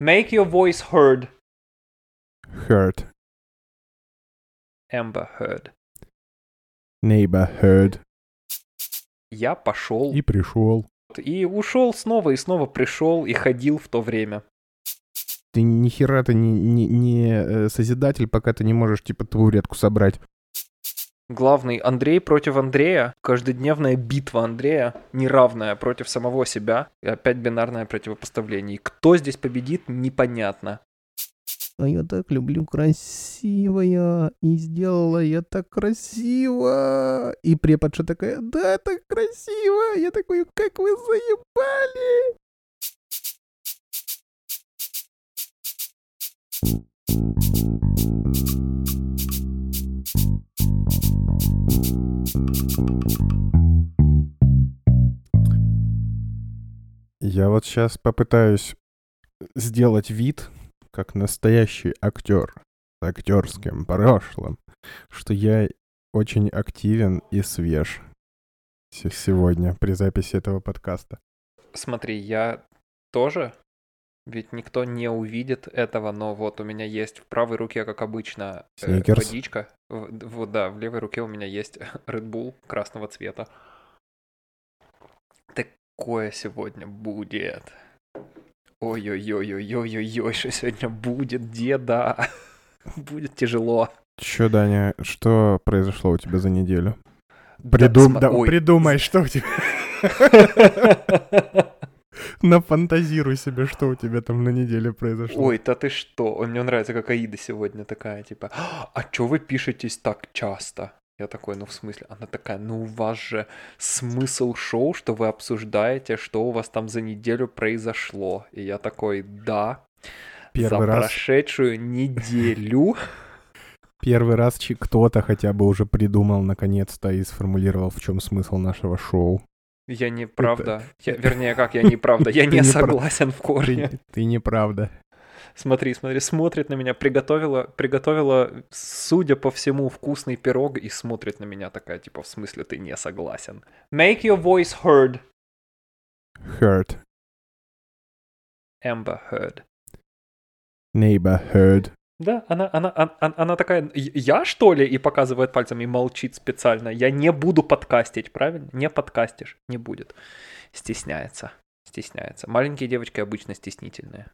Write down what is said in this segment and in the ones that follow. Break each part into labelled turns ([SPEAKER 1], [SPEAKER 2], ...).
[SPEAKER 1] Make your voice heard.
[SPEAKER 2] Heard.
[SPEAKER 1] Amber Heard.
[SPEAKER 2] Neighbor heard.
[SPEAKER 1] Я пошел
[SPEAKER 2] И пришел.
[SPEAKER 1] и ушел снова, и снова пришел и ходил в то время.
[SPEAKER 2] Ты ни хера ты не, не, не э, созидатель, пока ты не можешь, типа, табуретку собрать.
[SPEAKER 1] Главный Андрей против Андрея. Каждодневная битва Андрея, неравная против самого себя. И опять бинарное противопоставление. И кто здесь победит, непонятно.
[SPEAKER 2] А я так люблю красивая. И сделала я так красиво. И преподша такая, да, так красиво. Я такой, как вы заебали. Я вот сейчас попытаюсь сделать вид, как настоящий актер с актерским прошлым, что я очень активен и свеж се- сегодня при записи этого подкаста.
[SPEAKER 1] Смотри, я тоже, ведь никто не увидит этого, но вот у меня есть в правой руке, как обычно, э,
[SPEAKER 2] Сникерс.
[SPEAKER 1] водичка. Вот да, в левой руке у меня есть Red Bull красного цвета. Такое сегодня будет. Ой-ой-ой-ой-ой-ой, что сегодня будет, деда. Будет тяжело.
[SPEAKER 2] Чё, Даня, что произошло у тебя за неделю?
[SPEAKER 1] Да,
[SPEAKER 2] Придум... да,
[SPEAKER 1] ой.
[SPEAKER 2] придумай, что у тебя... Нафантазируй себе, что у тебя там на неделе произошло.
[SPEAKER 1] Ой, да ты что? Мне нравится, как Аида сегодня такая, типа, а чё вы пишетесь так часто? Я такой, ну в смысле? Она такая, ну у вас же смысл шоу, что вы обсуждаете, что у вас там за неделю произошло. И я такой, да,
[SPEAKER 2] Первый
[SPEAKER 1] за
[SPEAKER 2] раз,
[SPEAKER 1] прошедшую неделю.
[SPEAKER 2] первый раз кто-то хотя бы уже придумал наконец-то и сформулировал, в чем смысл нашего шоу.
[SPEAKER 1] Я не правда. Я, вернее, как я не правда. Я не согласен в корне.
[SPEAKER 2] Ты, ты неправда.
[SPEAKER 1] Смотри, смотри, смотрит на меня, приготовила, приготовила, судя по всему, вкусный пирог и смотрит на меня такая, типа, в смысле ты не согласен. Make your voice heard,
[SPEAKER 2] Heard.
[SPEAKER 1] Amber Heard.
[SPEAKER 2] Neighbor heard.
[SPEAKER 1] Да, она, она, она, она такая, «Я- что ли? И показывает пальцем и молчит специально. Я не буду подкастить, правильно? Не подкастишь, не будет. Стесняется, стесняется. Маленькие девочки обычно стеснительные.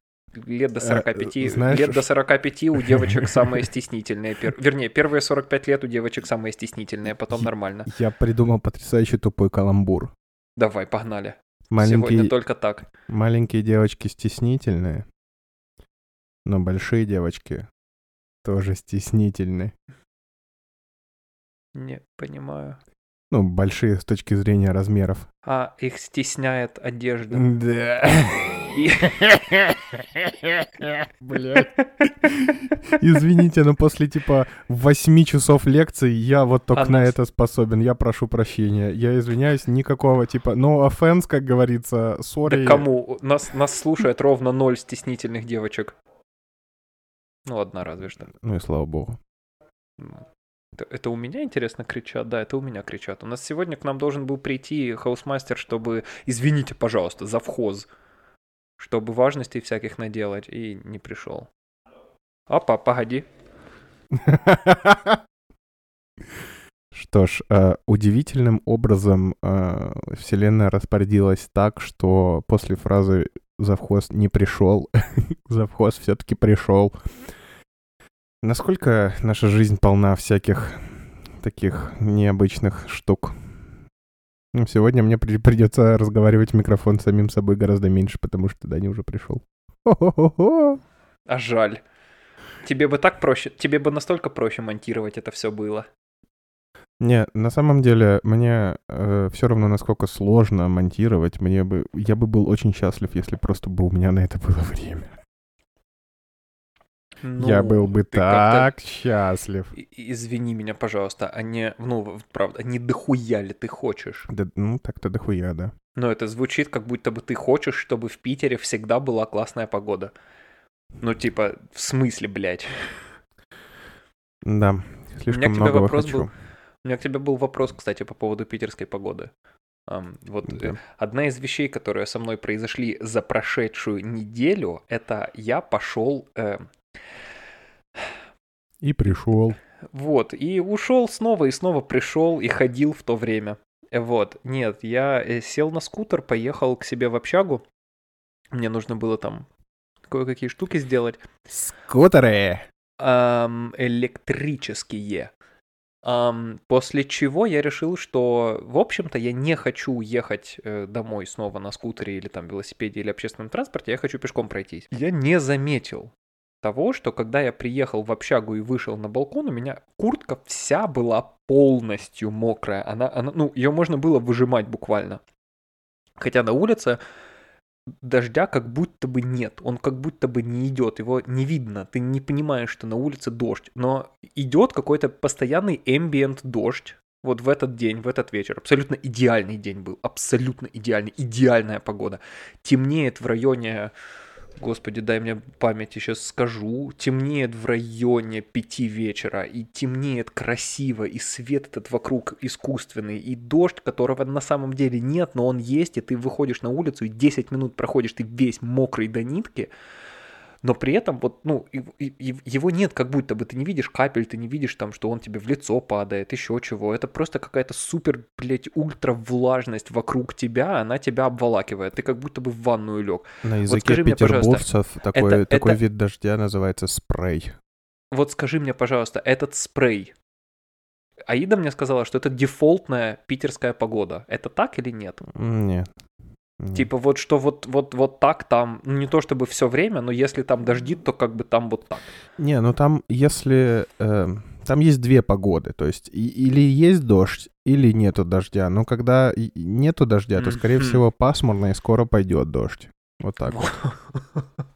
[SPEAKER 1] Лет до
[SPEAKER 2] Э,
[SPEAKER 1] 45,
[SPEAKER 2] знаешь,
[SPEAKER 1] лет до
[SPEAKER 2] ш-
[SPEAKER 1] 45 у девочек самые стеснительные. пер- Вернее, первые 45 лет у девочек самые стеснительные, потом нормально.
[SPEAKER 2] Я придумал потрясающий тупой каламбур.
[SPEAKER 1] Давай, погнали. Сегодня
[SPEAKER 2] Маленькие,
[SPEAKER 1] только так.
[SPEAKER 2] маленькие девочки стеснительные, но большие девочки тоже стеснительные.
[SPEAKER 1] Не понимаю.
[SPEAKER 2] Ну, большие с точки зрения размеров.
[SPEAKER 1] А, их стесняет одежда.
[SPEAKER 2] Да. Блядь. Извините, но после типа 8 часов лекции я вот только
[SPEAKER 1] А
[SPEAKER 2] на
[SPEAKER 1] нас-
[SPEAKER 2] это способен. Я прошу прощения. Я извиняюсь, никакого типа no offense, как говорится,
[SPEAKER 1] Да
[SPEAKER 2] sorry.
[SPEAKER 1] кому? Нас, нас слушает ровно ноль стеснительных девочек. Ну, одна разве что.
[SPEAKER 2] Ну и слава богу.
[SPEAKER 1] Ну, Это, это у меня, интересно, кричат? Да, это у меня кричат. У нас сегодня к нам должен был прийти Hausmeister, чтобы, извините, пожалуйста, завхоз, чтобы важностей всяких наделать, и не пришел. Опа, погоди.
[SPEAKER 2] Что ж, э, удивительным образом э, Вселенная распорядилась так, что после фразы «завхоз не пришел», завхоз все-таки пришел. Насколько наша жизнь полна всяких таких необычных штук? Ну, сегодня мне при- придется разговаривать в микрофон самим собой гораздо меньше, потому что Даня уже пришел.
[SPEAKER 1] А жаль. Тебе бы так проще, тебе бы настолько проще монтировать это все было.
[SPEAKER 2] Не, на самом деле, мне все равно, насколько сложно монтировать, мне бы, я бы был очень счастлив, если просто бы у меня на это было время. я
[SPEAKER 1] Ну,
[SPEAKER 2] был бы так счастлив.
[SPEAKER 1] Извини меня, пожалуйста, а не, ну, правда, не дохуя ли ты хочешь?
[SPEAKER 2] Да, ну, так-то дохуя, да.
[SPEAKER 1] Но это звучит, как будто бы ты хочешь, чтобы в Питере всегда была классная погода. Ну, типа, в смысле, блядь?
[SPEAKER 2] Да,
[SPEAKER 1] к
[SPEAKER 2] слишком
[SPEAKER 1] тебе
[SPEAKER 2] многого
[SPEAKER 1] вопрос
[SPEAKER 2] хочу.
[SPEAKER 1] был. У меня к тебе был вопрос, кстати, по поводу питерской погоды. Ам, вот
[SPEAKER 2] Да.
[SPEAKER 1] э, одна из вещей, которые со мной произошли за прошедшую неделю, это я пошел э,
[SPEAKER 2] И пришел.
[SPEAKER 1] Вот, и ушел снова, и снова пришел, и ходил в то время. Вот, нет, я э, сел на скутер, поехал к себе в общагу. Мне нужно было там кое-какие штуки сделать.
[SPEAKER 2] Скутеры!
[SPEAKER 1] Ам, электрические. После чего я решил, что, в общем-то, я не хочу ехать э, домой снова на скутере или там велосипеде или общественном транспорте, я хочу пешком пройтись. Я не заметил того, что когда я приехал в общагу и вышел на балкон, у меня куртка вся была полностью мокрая. Она, она, ну, ее можно было выжимать буквально. Хотя на улице дождя как будто бы нет, он как будто бы не идет, его не видно, ты не понимаешь, что на улице дождь, но идет какой-то постоянный ambient дождь. Вот в этот день, в этот вечер. Абсолютно идеальный день был. Абсолютно идеальный. Идеальная погода. Темнеет в районе... Господи, дай мне память, сейчас скажу. Темнеет в районе пяти вечера. И темнеет красиво. И свет этот вокруг искусственный. И дождь, которого на самом деле нет, но он есть. И ты выходишь на улицу, и 10 минут проходишь, ты весь мокрый до нитки но при этом вот, ну, его нет как будто бы, ты не видишь капель, ты не видишь там, что он тебе в лицо падает, еще чего, это просто какая-то супер, блядь, ультра влажность вокруг тебя, она тебя обволакивает, ты как будто бы в ванную лег.
[SPEAKER 2] На языке
[SPEAKER 1] скажи мне,
[SPEAKER 2] такой,
[SPEAKER 1] это-
[SPEAKER 2] такой
[SPEAKER 1] это-
[SPEAKER 2] вид дождя называется спрей.
[SPEAKER 1] Вот скажи мне, пожалуйста, этот спрей, Аида мне сказала, что это дефолтная питерская погода, это так или нет?
[SPEAKER 2] Нет. Нет.
[SPEAKER 1] Типа вот что вот, вот, вот так там, ну, не то чтобы все время, но если там дождит, то как бы там вот так.
[SPEAKER 2] Не, ну там, если... э, там есть две погоды, то есть и- или есть дождь, или нету дождя. Но когда нету дождя, то, скорее всего, пасмурно, и скоро пойдет дождь. Вот так вот.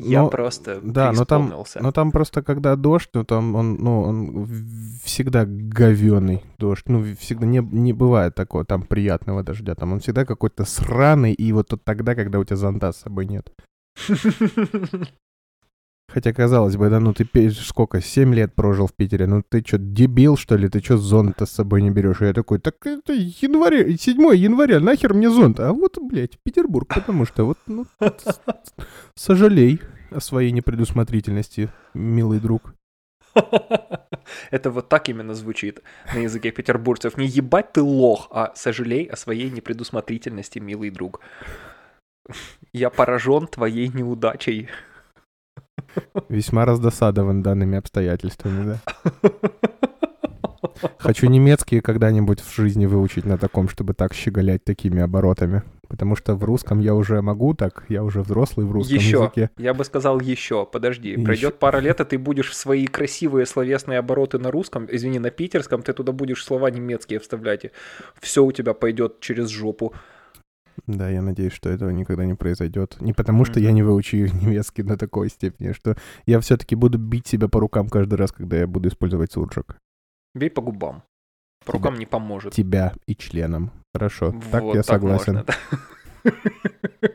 [SPEAKER 1] Я
[SPEAKER 2] Но-
[SPEAKER 1] просто
[SPEAKER 2] Да, но там, но там просто когда дождь, ну там он, ну, он всегда говеный дождь. Ну, всегда не, не бывает такого там приятного дождя. Там он всегда какой-то сраный, и вот тогда, когда у тебя зонта с собой нет. Хотя, казалось бы, да ну ты сколько, 7 лет прожил в Питере, ну ты что, дебил, что ли, ты что зонт-то с собой не берешь? Я такой, так это январь, 7 января, нахер мне зонт? А вот, блядь, Петербург, потому что вот, ну, сожалей о своей непредусмотрительности, милый друг.
[SPEAKER 1] Это вот так именно звучит на языке петербуржцев. Не ебать ты лох, а сожалей о своей непредусмотрительности, милый друг. Я поражен твоей неудачей.
[SPEAKER 2] Весьма раздосадован данными обстоятельствами, да. Хочу немецкий когда-нибудь в жизни выучить на таком, чтобы так щеголять такими оборотами. Потому что в русском я уже могу так, я уже взрослый в русском
[SPEAKER 1] Еще.
[SPEAKER 2] языке.
[SPEAKER 1] Я бы сказал еще. Подожди.
[SPEAKER 2] Еще.
[SPEAKER 1] Пройдет пара лет, и ты будешь в свои красивые словесные обороты на русском, извини, на питерском, ты туда будешь слова немецкие вставлять. и Все у тебя пойдет через жопу.
[SPEAKER 2] Да, я надеюсь, что этого никогда не произойдет. Не потому, что я не выучу немецкий до такой степени, что я все-таки буду бить себя по рукам каждый раз, когда я буду использовать суржик.
[SPEAKER 1] Бей по губам. По рукам не поможет.
[SPEAKER 2] Тебя и членом. Хорошо, так я согласен.
[SPEAKER 1] можно, да.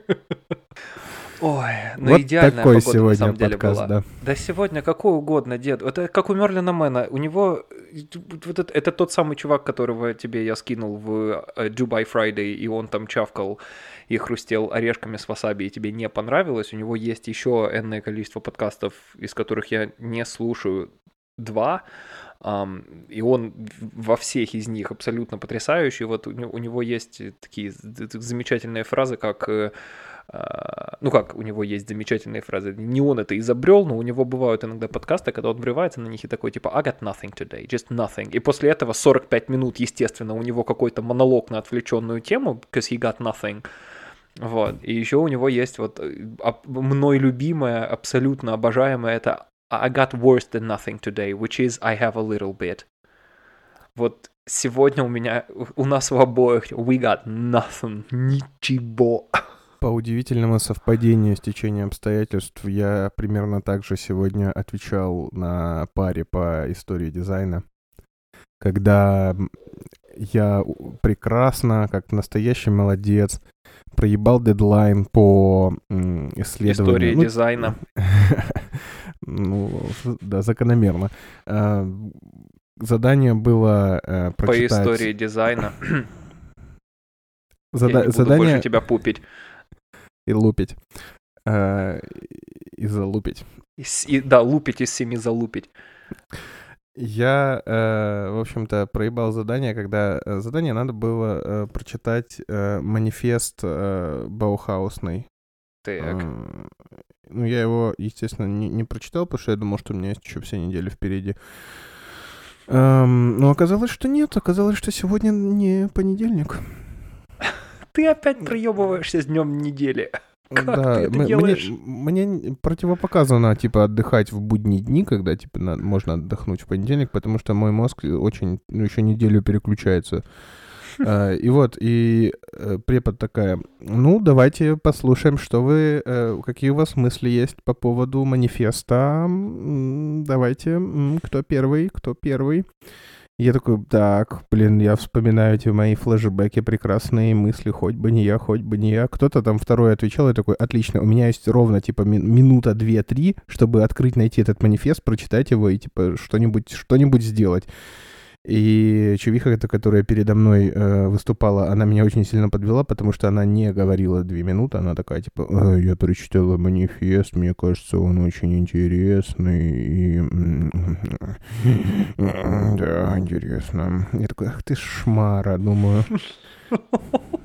[SPEAKER 1] Ой, ну
[SPEAKER 2] вот
[SPEAKER 1] идеальная
[SPEAKER 2] такой
[SPEAKER 1] погода на
[SPEAKER 2] сегодня
[SPEAKER 1] самом деле
[SPEAKER 2] подкаст,
[SPEAKER 1] была.
[SPEAKER 2] да.
[SPEAKER 1] Да сегодня какой угодно, дед. Это как у Мерлина Мэна. У него... э, Вот это, это тот самый чувак, которого тебе я скинул в э, Dubai Friday, и он там чавкал и хрустел орешками с васаби, и тебе не понравилось. У него есть еще энное количество подкастов, из которых я не слушаю два. Ам, и он во всех из них абсолютно потрясающий. Вот у него, у него есть такие замечательные фразы, как... а, ну как, у него есть замечательные фразы. Не он это изобрел, но у него бывают иногда подкасты, когда он врывается на них и такой типа I got nothing today, just nothing. И после этого 45 минут, естественно, у него какой-то монолог на отвлеченную тему, because he got nothing. Вот. И еще у него есть вот э, мной любимая, абсолютно обожаемая, это I got worse than nothing today, which is I have a little bit. Вот сегодня у меня, у нас в обоих, we got nothing, ничего.
[SPEAKER 2] По удивительному совпадению стечения обстоятельств я примерно так же сегодня отвечал на паре по истории дизайна, когда я прекрасно, как настоящий молодец, проебал дедлайн по исследованию.
[SPEAKER 1] Истории
[SPEAKER 2] Ну,
[SPEAKER 1] дизайна.
[SPEAKER 2] Ну, да, закономерно. А, задание было э,
[SPEAKER 1] По
[SPEAKER 2] прочитать...
[SPEAKER 1] истории дизайна.
[SPEAKER 2] Зада-
[SPEAKER 1] Я не буду
[SPEAKER 2] задание
[SPEAKER 1] больше тебя пупить.
[SPEAKER 2] И лупить. Э, и залупить.
[SPEAKER 1] Из- и- да, лупить из семи залупить.
[SPEAKER 2] Я, э, в общем-то, проебал задание, когда э, задание надо было э, прочитать э, манифест э, Баухаусный.
[SPEAKER 1] Так.
[SPEAKER 2] Ну, я его, естественно, не, не прочитал, потому что я думал, что у меня есть еще все недели впереди. Эм, но оказалось, что нет. Оказалось, что сегодня не понедельник.
[SPEAKER 1] Ты опять проебываешься с днем недели. Как
[SPEAKER 2] да,
[SPEAKER 1] ты это
[SPEAKER 2] м-
[SPEAKER 1] делаешь?
[SPEAKER 2] Мне, мне противопоказано, типа, отдыхать в будние дни, когда, типа, на- можно отдохнуть в понедельник, потому что мой мозг очень, ну, еще неделю переключается. А, И вот, и э, препод такая, ну, давайте послушаем, что вы, э, какие у вас мысли есть по поводу манифеста. Давайте, кто первый, кто первый. Я такой, так, блин, я вспоминаю эти мои флешбеки, прекрасные мысли, хоть бы не я, хоть бы не я. Кто-то там второй отвечал, я такой, отлично, у меня есть ровно, типа, ми- минута, две, три, чтобы открыть, найти этот манифест, прочитать его и, типа, что-нибудь, что-нибудь сделать. И чувиха, которая передо мной э, выступала, она меня очень сильно подвела, потому что она не говорила две минуты, она такая, типа, «Э, я прочитала манифест, мне кажется, он очень интересный, и... Да, интересно. Я такой, ах ты шмара, думаю.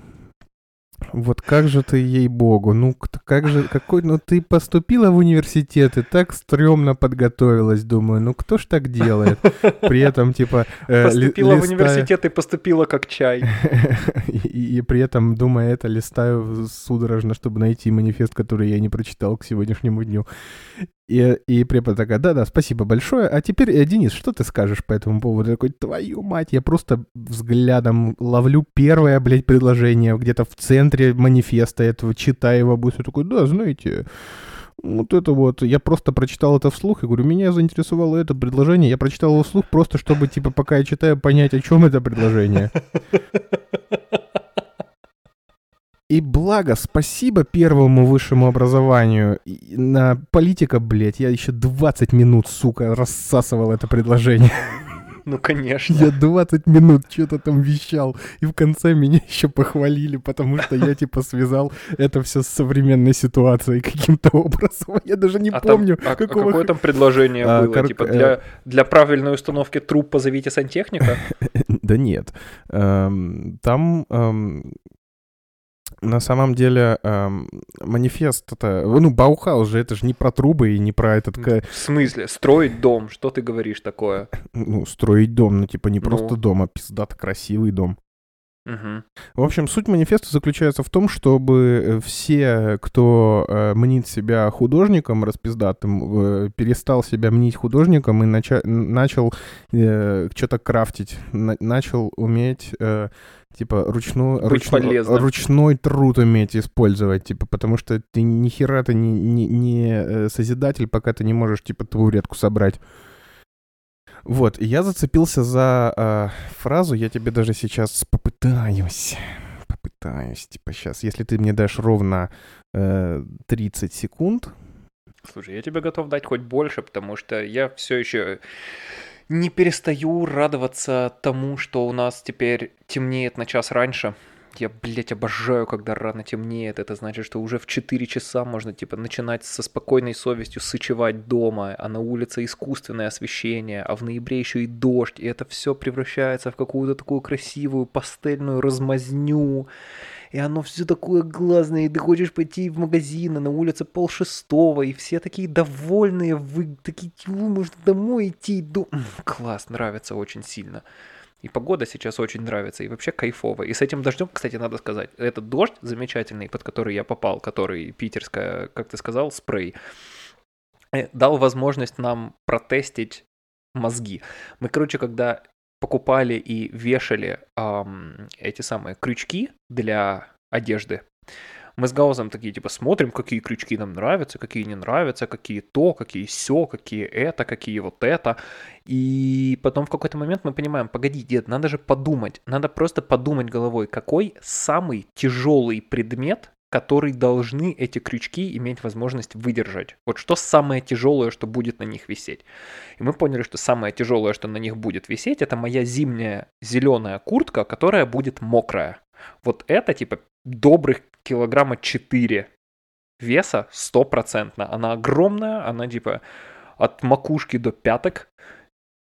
[SPEAKER 2] Вот как же ты, ей-богу, ну как же, какой, ну ты поступила в университет и так стрёмно подготовилась, думаю, ну кто ж так делает? При этом, типа... э, ли-
[SPEAKER 1] Поступила в
[SPEAKER 2] листая-
[SPEAKER 1] университет и поступила как чай.
[SPEAKER 2] и, и при этом, думая это, листаю судорожно, чтобы найти манифест, который я не прочитал к сегодняшнему дню. И, и препод такая, да-да, спасибо большое. А теперь, э, Денис, что ты скажешь по этому поводу? Я такой, твою мать, я просто взглядом ловлю первое, блядь, предложение где-то в центре манифеста этого, читаю его, быстро такой, да, знаете, вот это вот, я просто прочитал это вслух и говорю, меня заинтересовало это предложение, я прочитал его вслух просто, чтобы, типа, пока я читаю, понять, о чем это предложение. И благо, спасибо первому высшему образованию. И на политика, блядь, я еще 20 минут, сука, рассасывал это предложение.
[SPEAKER 1] Ну, конечно.
[SPEAKER 2] Я 20 минут что-то там вещал. И в конце меня еще похвалили, потому что я, типа, связал это все с современной ситуацией каким-то образом. Я даже не
[SPEAKER 1] А там-
[SPEAKER 2] помню,
[SPEAKER 1] а- а
[SPEAKER 2] какого...
[SPEAKER 1] какое там предложение
[SPEAKER 2] А,
[SPEAKER 1] было?
[SPEAKER 2] кор-
[SPEAKER 1] Типа
[SPEAKER 2] э,
[SPEAKER 1] для, для правильной установки труб позовите сантехника?
[SPEAKER 2] Да нет. Эм, Там эм, на самом деле эм, манифест это... Ну, Баухаус же, это же не про трубы и не про этот...
[SPEAKER 1] В смысле? Строить дом? Что ты говоришь такое?
[SPEAKER 2] Ну, строить дом, ну, типа не просто
[SPEAKER 1] Ну.
[SPEAKER 2] дом, а пиздато красивый дом.
[SPEAKER 1] Мгм.
[SPEAKER 2] В общем, суть манифеста заключается в том, чтобы э, все, кто э, мнит себя художником распиздатым, э, перестал себя мнить художником и нача- начал что-то крафтить, на- начал уметь э, типа ручную,
[SPEAKER 1] Быть
[SPEAKER 2] ручно-
[SPEAKER 1] полезным.
[SPEAKER 2] ручной труд уметь использовать, типа, потому что ты ни хера ты не, не, не, э, созидатель, пока ты не можешь типа табуретку собрать. Вот, я зацепился за э, фразу, я тебе даже сейчас попытаюсь, попытаюсь, типа сейчас, если ты мне дашь ровно э, 30 секунд,
[SPEAKER 1] Слушай, я тебе готов дать хоть больше, потому что я все еще не перестаю радоваться тому, что у нас теперь темнеет на час раньше. Я, блядь, обожаю, когда рано темнеет. Это значит, что уже в 4 часа можно, типа, начинать со спокойной совестью сычевать дома, а на улице искусственное освещение, а в ноябре еще и дождь, и это все превращается в какую-то такую красивую пастельную размазню. И оно все такое глазное, и ты хочешь пойти в магазин, а на улице пол шестого, и все такие довольные, вы такие, чего, можно домой идти? М, Класс, нравится очень сильно. И погода сейчас очень нравится, и вообще кайфово. И с этим дождем, кстати, надо сказать, этот дождь замечательный, под который я попал, который питерская, как ты сказал, спрей, э, дал возможность нам протестить мозги. Мы, короче, когда покупали и вешали ам, эти самые крючки для одежды, мы с Гаузом такие, типа, смотрим, какие крючки нам нравятся, какие не нравятся, какие то, какие все, какие это, какие вот это. И потом в какой-то момент мы понимаем, погоди, дед, надо же подумать, надо просто подумать головой, какой самый тяжелый предмет которые должны эти крючки иметь возможность выдержать. Вот что самое тяжелое, что будет на них висеть. И мы поняли, что самое тяжелое, что на них будет висеть, это моя зимняя зеленая куртка, которая будет мокрая. Вот это типа добрых килограмма 4 веса стопроцентно. Она огромная, она типа от макушки до пяток.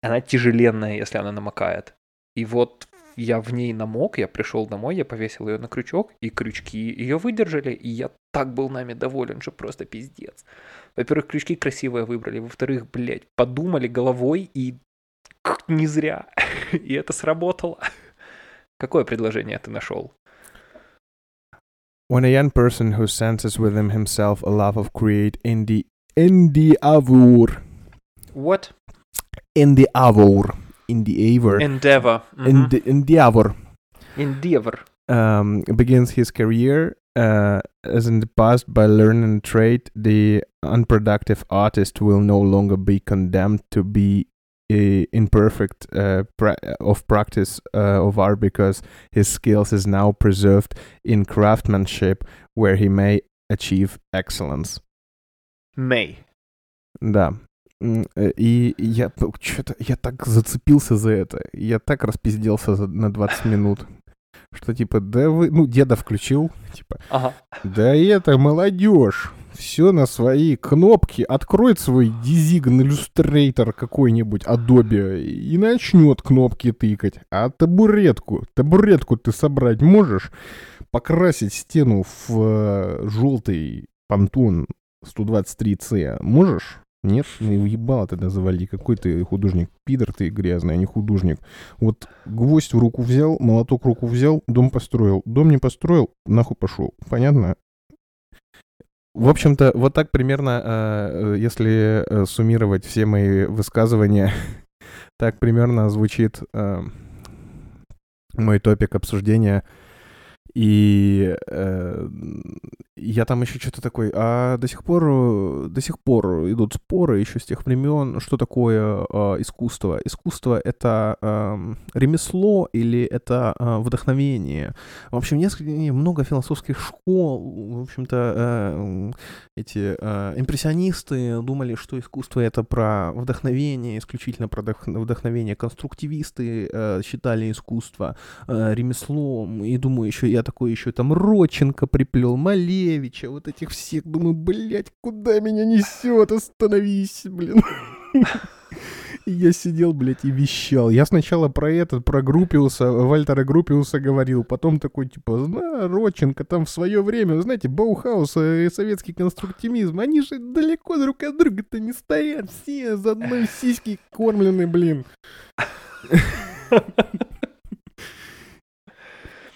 [SPEAKER 1] Она тяжеленная, если она намокает. И вот я в ней намок, я пришел домой, я повесил ее на крючок, и крючки ее выдержали, и я так был нами доволен, что просто пиздец. Во-первых, крючки красивые выбрали, во-вторых, блядь, подумали головой, и не зря. и это сработало. Какое предложение ты нашел?
[SPEAKER 2] When a young person who senses within himself a love of create in the endeavor.
[SPEAKER 1] What?
[SPEAKER 2] Endeavor. In the aver endeavor.
[SPEAKER 1] Endeavor.
[SPEAKER 2] Mm-hmm. Ende- endeavor.
[SPEAKER 1] Endeavor.
[SPEAKER 2] Um, begins his career uh, as in the past by learning trade, the unproductive artist will no longer be condemned to be a imperfect uh, pra- of practice uh, of art because his skills is now preserved in craftsmanship where he may achieve excellence.
[SPEAKER 1] May.
[SPEAKER 2] Да. И я что-то я так зацепился за это. Я так распизделся за, на 20 минут. Что типа, да вы, ну, деда включил, типа,
[SPEAKER 1] ага.
[SPEAKER 2] да это молодежь, все на свои кнопки, откроет свой Dizign Illustrator какой-нибудь, Adobe, и начнет кнопки тыкать. А табуретку, табуретку ты собрать можешь? Покрасить стену в э, желтый понтон 123C можешь? Нет, не уебало тогда завали. Какой ты художник? Пидор ты грязный, а не художник. Вот гвоздь в руку взял, молоток в руку взял, дом построил. Дом не построил, нахуй пошел. Понятно? В общем-то, вот так примерно, э, если э, суммировать все мои высказывания, так примерно звучит э, мой топик обсуждения — и э, я там еще что-то такой, а до сих пор, до сих пор идут споры еще с тех времен, что такое э, искусство. Искусство — это э, ремесло или это э, вдохновение. В общем, несколько, много философских школ, в общем-то, э, эти э, импрессионисты думали, что искусство — это про вдохновение, исключительно про вдохновение. Конструктивисты э, считали искусство э, ремеслом, и думаю, еще такой еще там Родченко приплел, Малевича, вот этих всех. Думаю, блядь, куда меня несет? Остановись, блин. Я сидел, блядь, и вещал. Я сначала про этот, про Гропиуса, Вальтера Гропиуса говорил, потом такой, типа, зна, Родченко там в свое время, знаете, Баухаус и советский конструктивизм, они же далеко друг от друга-то не стоят, все с одной сиськи кормлены, блин.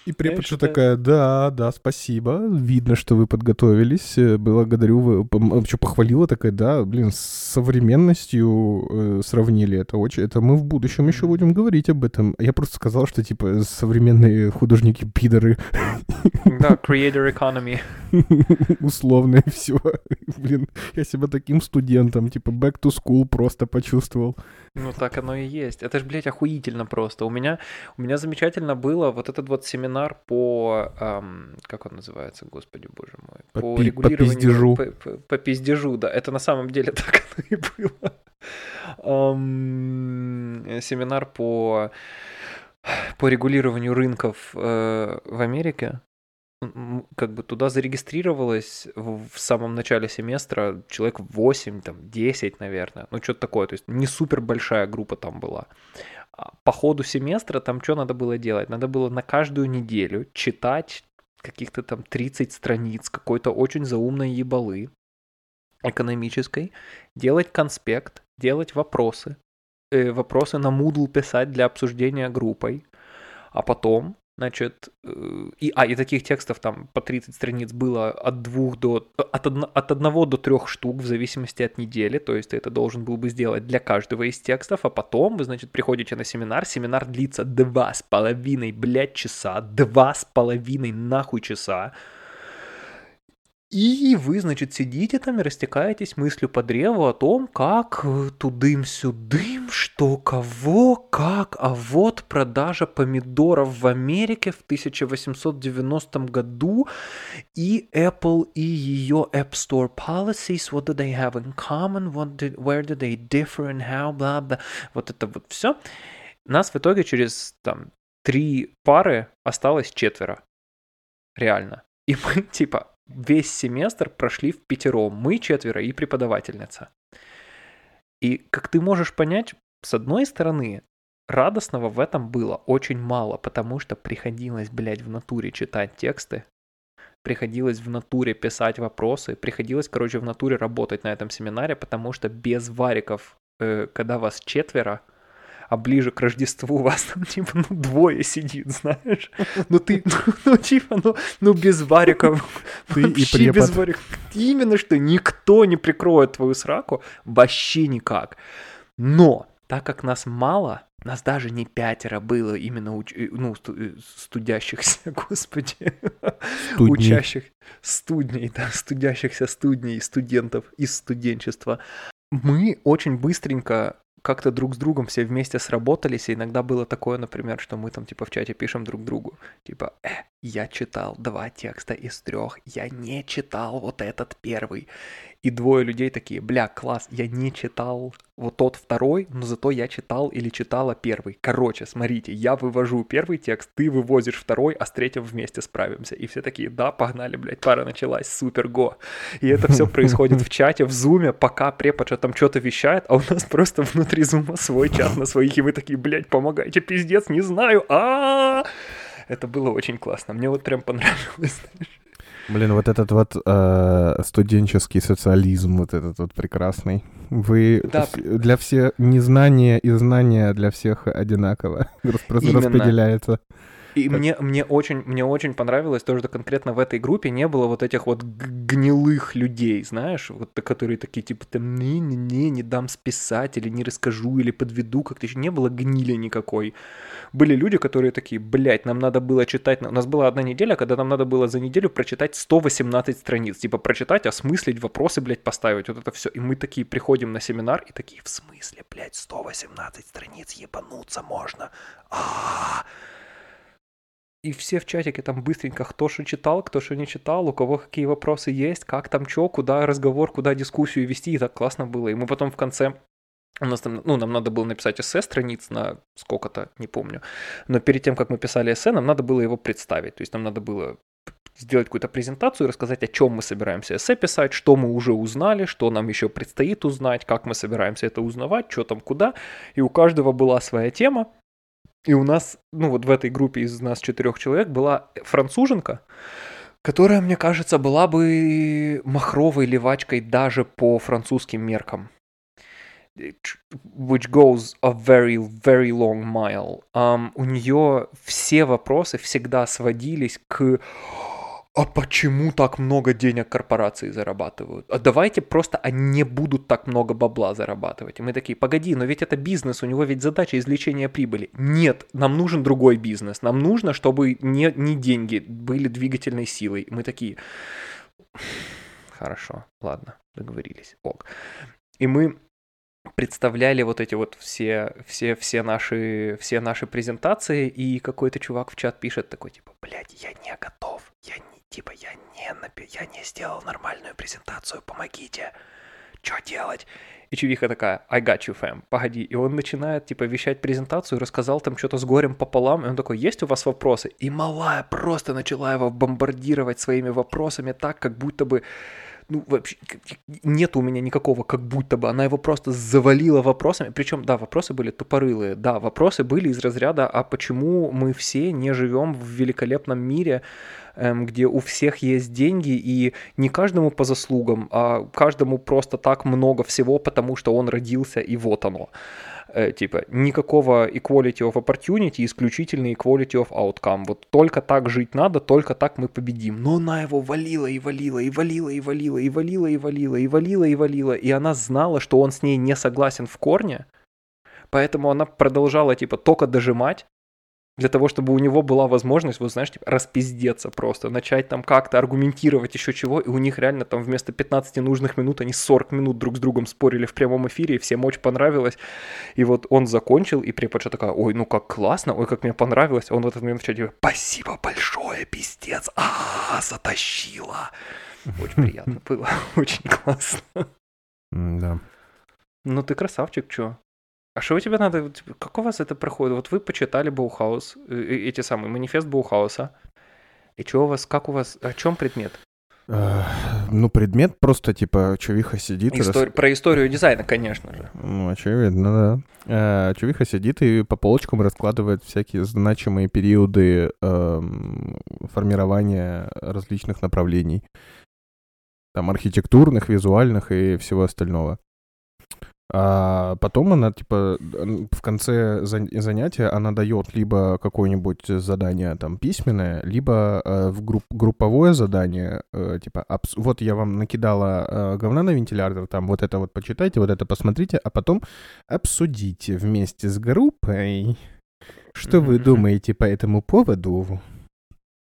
[SPEAKER 2] И преподша это... такая, да, да, спасибо, видно, что вы подготовились, э, благодарю, вы, что похвалила такая, да, блин, с современностью э, сравнили, это очень, это мы в будущем еще будем говорить об этом. Я просто сказал, что, типа, современные художники-пидоры.
[SPEAKER 1] Да, creator economy.
[SPEAKER 2] Условно и все. Блин, я себя таким студентом, типа, back to school просто почувствовал.
[SPEAKER 1] Ну, так оно и есть. Это же, блядь, охуительно просто. У меня, у меня замечательно было вот этот вот семинар по... Эм, как он называется, господи боже мой?
[SPEAKER 2] По, по пи- регулированию... По пиздежу.
[SPEAKER 1] По, по, по пиздежу, да. Это на самом деле так оно и было. Эм, семинар по, по регулированию рынков э, в Америке как бы туда зарегистрировалось в самом начале семестра человек 8, там, 10, наверное, ну, что-то такое, то есть не супер большая группа там была. А по ходу семестра там что надо было делать? Надо было на каждую неделю читать каких-то там 30 страниц какой-то очень заумной ебалы экономической, делать конспект, делать вопросы, э, вопросы на Moodle писать для обсуждения группой, а потом Значит, э, и, а, и таких текстов там по 30 страниц было от двух до, от, одно, от одного до трех штук в зависимости от недели, то есть ты это должен был бы сделать для каждого из текстов, а потом вы, значит, приходите на семинар, семинар длится два с половиной, блядь, часа, два с половиной нахуй часа, И вы, значит, сидите там и растекаетесь мыслью по древу о том, как э, тудым-сюдым, что кого, как, а вот продажа помидоров в Америке в 1890 году, и Apple и ее App Store policies, what do they have in common, what did, where do they differ and how, blah, вот это вот все. Нас в итоге через там три пары осталось четверо. Реально. И мы, типа, весь семестр прошли в пятером. Мы четверо и преподавательница. И, как ты можешь понять, с одной стороны, радостного в этом было очень мало, потому что приходилось, блядь, в натуре читать тексты, приходилось в натуре писать вопросы, приходилось, короче, в натуре работать на этом семинаре, потому что без вариков, э, когда вас четверо, а ближе к Рождеству у вас там, типа, ну, двое сидит, знаешь. Ну, ты, ну, ну типа, ну, ну, без вариков.
[SPEAKER 2] Ты и препод. без вариков.
[SPEAKER 1] Именно что никто не прикроет твою сраку, вообще никак. Но, так как нас мало, нас даже не пятеро было именно уч... Э, ну. Э, студящихся, господи, Студней. учащих, студней, да, студящихся студней, студентов из студенчества. Мы очень быстренько как-то друг с другом все вместе сработались, и иногда было такое, например, что мы там типа в чате пишем друг другу, типа, э, я читал два текста из трех, я не читал вот этот первый. И двое людей такие, бля, класс, я не читал вот тот второй, но зато я читал или читала первый. Короче, смотрите, я вывожу первый текст, ты вывозишь второй, а с третьим вместе справимся. И все такие, да, погнали, блядь, пара началась, супер, го. И это все происходит в чате, в зуме, пока препод там что-то вещает, а у нас просто внутри зума свой чат на своих, и вы такие, блядь, помогайте, пиздец, не знаю, а Это было очень классно, мне вот прям понравилось, знаешь.
[SPEAKER 2] Блин, вот этот вот э, студенческий социализм, вот этот вот прекрасный. Вы да. для всех незнание и знание для всех одинаково распределяется.
[SPEAKER 1] И как... мне, мне, очень, мне очень понравилось то, что конкретно в этой группе не было вот этих вот гнилых людей, знаешь, вот, которые такие типа там не-не-не, не дам списать, или не расскажу, или подведу, как-то еще не было гнили никакой. Были люди, которые такие, блядь, нам надо было читать, у нас была одна неделя, когда нам надо было за неделю прочитать 118 страниц, типа прочитать, осмыслить, вопросы, блядь, поставить, вот это все. И мы такие приходим на семинар и такие, в смысле, блядь, 118 страниц, ебануться можно. А-а-а и все в чатике там быстренько, кто что читал, кто что не читал, у кого какие вопросы есть, как там что, куда разговор, куда дискуссию вести, и так классно было. И мы потом в конце у нас там, ну, нам надо было написать эссе страниц на сколько-то, не помню. Но перед тем, как мы писали эссе, нам надо было его представить. То есть нам надо было сделать какую-то презентацию, рассказать, о чем мы собираемся эссе писать, что мы уже узнали, что нам еще предстоит узнать, как мы собираемся это узнавать, что там куда. И у каждого была своя тема. И у нас, ну вот в этой группе из нас четырех человек была француженка, которая, мне кажется, была бы махровой левачкой даже по французским меркам. Which goes a very, very long mile. Um, у нее все вопросы всегда сводились к а почему так много денег корпорации зарабатывают? А давайте просто они не будут так много бабла зарабатывать. И мы такие, погоди, но ведь это бизнес, у него ведь задача извлечения прибыли. Нет, нам нужен другой бизнес. Нам нужно, чтобы не, не деньги были двигательной силой. И мы такие, хорошо, ладно, договорились, ок. И мы представляли вот эти вот все, все, все наши, все наши презентации, и какой-то чувак в чат пишет такой, типа, блядь, я не готов, я не Типа, я не, напи... я не сделал нормальную презентацию, помогите. Что делать? И чувиха такая, I got you, fam, погоди. И он начинает, типа, вещать презентацию, рассказал там что-то с горем пополам, и он такой, есть у вас вопросы? И малая просто начала его бомбардировать своими вопросами так, как будто бы ну, вообще, нет у меня никакого как будто бы, она его просто завалила вопросами, причем, да, вопросы были тупорылые, да, вопросы были из разряда, а почему мы все не живем в великолепном мире, где у всех есть деньги, и не каждому по заслугам, а каждому просто так много всего, потому что он родился, и вот оно. Э, типа, никакого equality of opportunity, исключительно equality of outcome. Вот только так жить надо, только так мы победим. Но она его валила и валила, и валила, и валила, и валила, и валила, и валила, и валила. И она знала, что он с ней не согласен в корне, поэтому она продолжала, типа, только дожимать, для того, чтобы у него была возможность, вот знаешь, типа, распиздеться просто, начать там как-то аргументировать еще чего, и у них реально там вместо 15 нужных минут они 40 минут друг с другом спорили в прямом эфире, и всем очень понравилось. И вот он закончил, и преподша такая, ой, ну как классно, ой, как мне понравилось. Он в этот момент в чате, спасибо большое, пиздец, а, затащила. Очень приятно было, очень классно.
[SPEAKER 2] Да.
[SPEAKER 1] Ну ты красавчик, чё? А что у тебя надо, типа, как у вас это проходит? Вот вы почитали Баухаус, э, э, эти самые, манифест Баухауса. И что у вас, как у вас, о чем предмет?
[SPEAKER 2] Э, Ну, предмет просто, типа, чувиха сидит и рас-
[SPEAKER 1] Истор- Про историю дизайна, конечно же.
[SPEAKER 2] Ну, очевидно, да. Чувиха сидит и по полочкам раскладывает всякие значимые периоды эм, формирования различных направлений. Там архитектурных, визуальных и всего остального. А потом она, типа, в конце зан- занятия она дает либо какое-нибудь задание там письменное, либо э, в групп- групповое задание, э, типа, абс- вот я вам накидала э, говна на вентилятор, там вот это вот почитайте, вот это посмотрите, а потом обсудите вместе с группой, что вы думаете по этому поводу.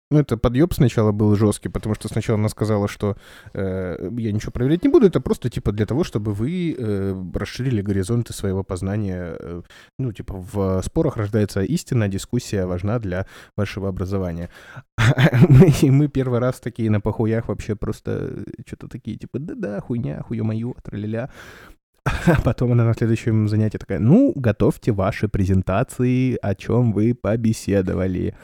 [SPEAKER 2] Ну, это подъеб сначала был жесткий, потому что сначала она сказала, что э, я ничего проверять не буду, это просто типа для того, чтобы вы э, расширили горизонты своего познания. э, ну, типа в спорах рождается истина, дискуссия важна для вашего образования. И мы первый раз такие на похуях вообще просто что-то такие, типа, да-да, хуйня, хуё-моё, траля А потом она на следующем занятии такая, ну, готовьте ваши презентации, о чем вы побеседовали.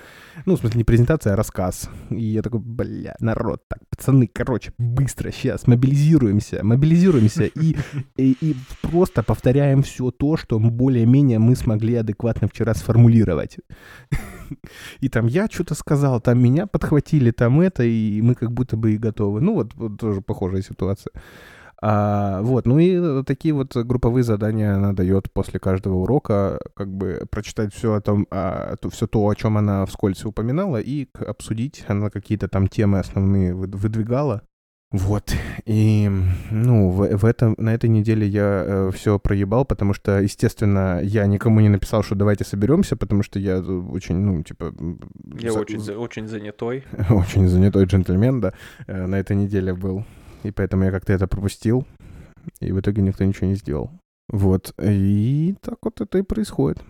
[SPEAKER 2] Ну, в смысле, не презентация, а рассказ. И я такой, бля, народ, так, пацаны, короче, быстро, сейчас, мобилизируемся, мобилизируемся и, и, и просто повторяем все то, что более-менее мы смогли адекватно вчера сформулировать. И там я что-то сказал, там меня подхватили, там это, и мы как будто бы и готовы. Ну, вот, вот тоже похожая ситуация. А, вот, ну и э, такие вот групповые задания она дает после каждого урока, как бы прочитать все о том, все то, о чем она вскользь упоминала, и обсудить. Она какие-то там темы основные выд- выдвигала. Вот, и, ну, в, в этом, на этой неделе я все проебал, потому что, естественно, я никому не написал, что давайте соберемся, потому что я э, очень, ну, типа...
[SPEAKER 1] Я
[SPEAKER 2] за-
[SPEAKER 1] очень, за- очень занятой.
[SPEAKER 2] очень занятой джентльмен, да, э, на этой неделе был. И поэтому я как-то это пропустил. И в итоге никто ничего не сделал. Вот. И так вот это и происходит.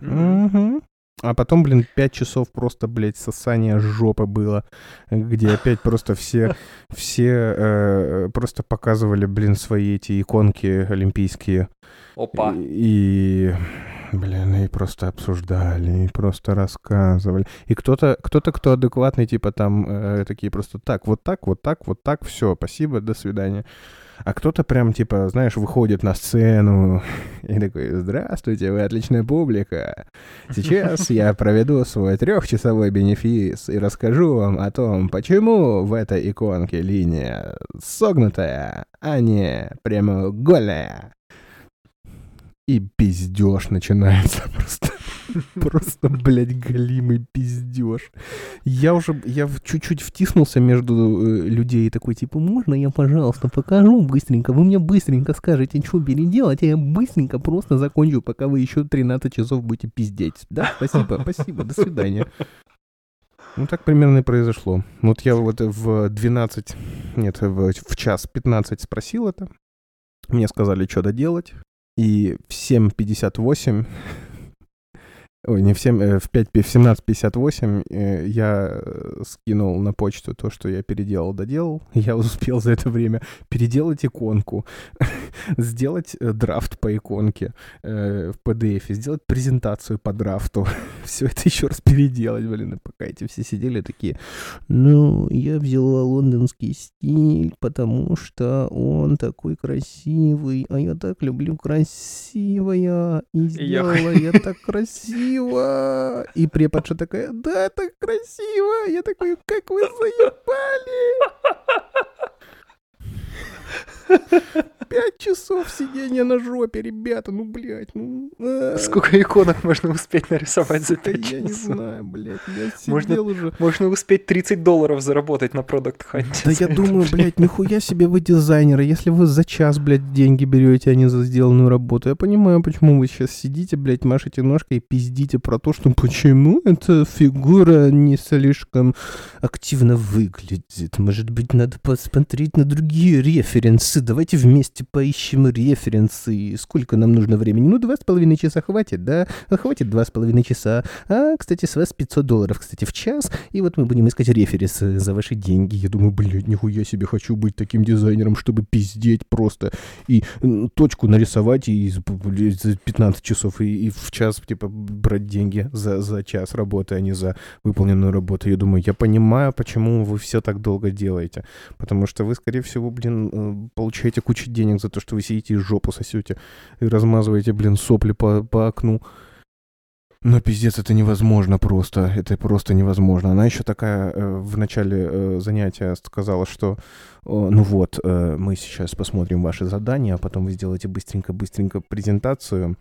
[SPEAKER 2] Мгм. А потом, блин, пять часов просто, блядь, сосание жопы было, где опять просто все, все э, просто показывали, блин, свои эти иконки олимпийские.
[SPEAKER 1] Опа.
[SPEAKER 2] И, блин, и просто обсуждали, и просто рассказывали. И кто-то, кто-то, кто адекватный, типа там э, такие просто так, вот так, вот так, вот так, все, спасибо, до свидания. А кто-то прям, типа, знаешь, выходит на сцену и такой, здравствуйте, вы отличная публика. Сейчас я проведу свой трехчасовой бенефис и расскажу вам о том, почему в этой иконке линия согнутая, а не прямоугольная. И пиздеж начинается просто. Просто, блядь, галимый пиздеж. Я уже, я чуть-чуть втиснулся между э, людей такой, типа, можно я, пожалуйста, покажу быстренько? Вы мне быстренько скажете, что переделать, а я быстренько просто закончу, пока вы еще 13 часов будете пиздеть. Да, спасибо, спасибо, до свидания. Ну, так примерно и произошло. Вот я вот в 12, нет, в, в час 15 спросил это. Мне сказали, что доделать. И в 7.58, ой, не в 7, э, в 5, в 17.58 э, я э, скинул на почту то, что я переделал, доделал. Я успел за это время переделать иконку, сделать э, драфт по иконке э, в PDF, сделать презентацию по драфту. Все это еще раз переделать, блин. Пока эти все сидели такие, ну, я взяла лондонский стиль, потому что он такой красивый, а я так люблю красивое, и сделала я так красиво. И преподша такая, да, так красиво. Я такой, как вы заебали. Пять часов сидения на жопе, ребята, ну, блядь, ну... а.
[SPEAKER 1] Сколько иконок можно успеть нарисовать за
[SPEAKER 2] Да
[SPEAKER 1] 5
[SPEAKER 2] я не
[SPEAKER 1] часов?
[SPEAKER 2] знаю, блядь, я сидел
[SPEAKER 1] Можно-
[SPEAKER 2] уже...
[SPEAKER 1] Можно успеть 30 долларов заработать на продукт ханте.
[SPEAKER 2] Да я думаю, блядь, нихуя себе вы дизайнеры, если вы за час, блядь, деньги берете, а не за сделанную работу. Я понимаю, почему вы сейчас сидите, блядь, машете ножкой и пиздите про то, что почему эта фигура не слишком активно выглядит. Может быть, надо посмотреть на другие референсы. Давайте вместе поищем референсы. Сколько нам нужно времени? Ну, два с половиной часа хватит, да? А Хватит два с половиной часа. А, кстати, с вас 500 долларов, кстати, в час. И вот мы будем искать референсы за ваши деньги. Я думаю, блядь, нихуя себе хочу быть таким дизайнером, чтобы пиздеть просто и точку нарисовать и за 15 часов и, и в час, типа, брать деньги за, за час работы, а не за выполненную работу. Я думаю, я понимаю, почему вы все так долго делаете. Потому что вы, скорее всего, блин, э, получаете кучу денег за то, что вы сидите и жопу сосете и размазываете, блин, сопли по, по окну. Но пиздец, это невозможно просто. Это просто невозможно. Она еще такая э, в начале э, занятия сказала, что э, ну вот, э, мы сейчас посмотрим ваши задания, а потом вы сделаете быстренько-быстренько презентацию,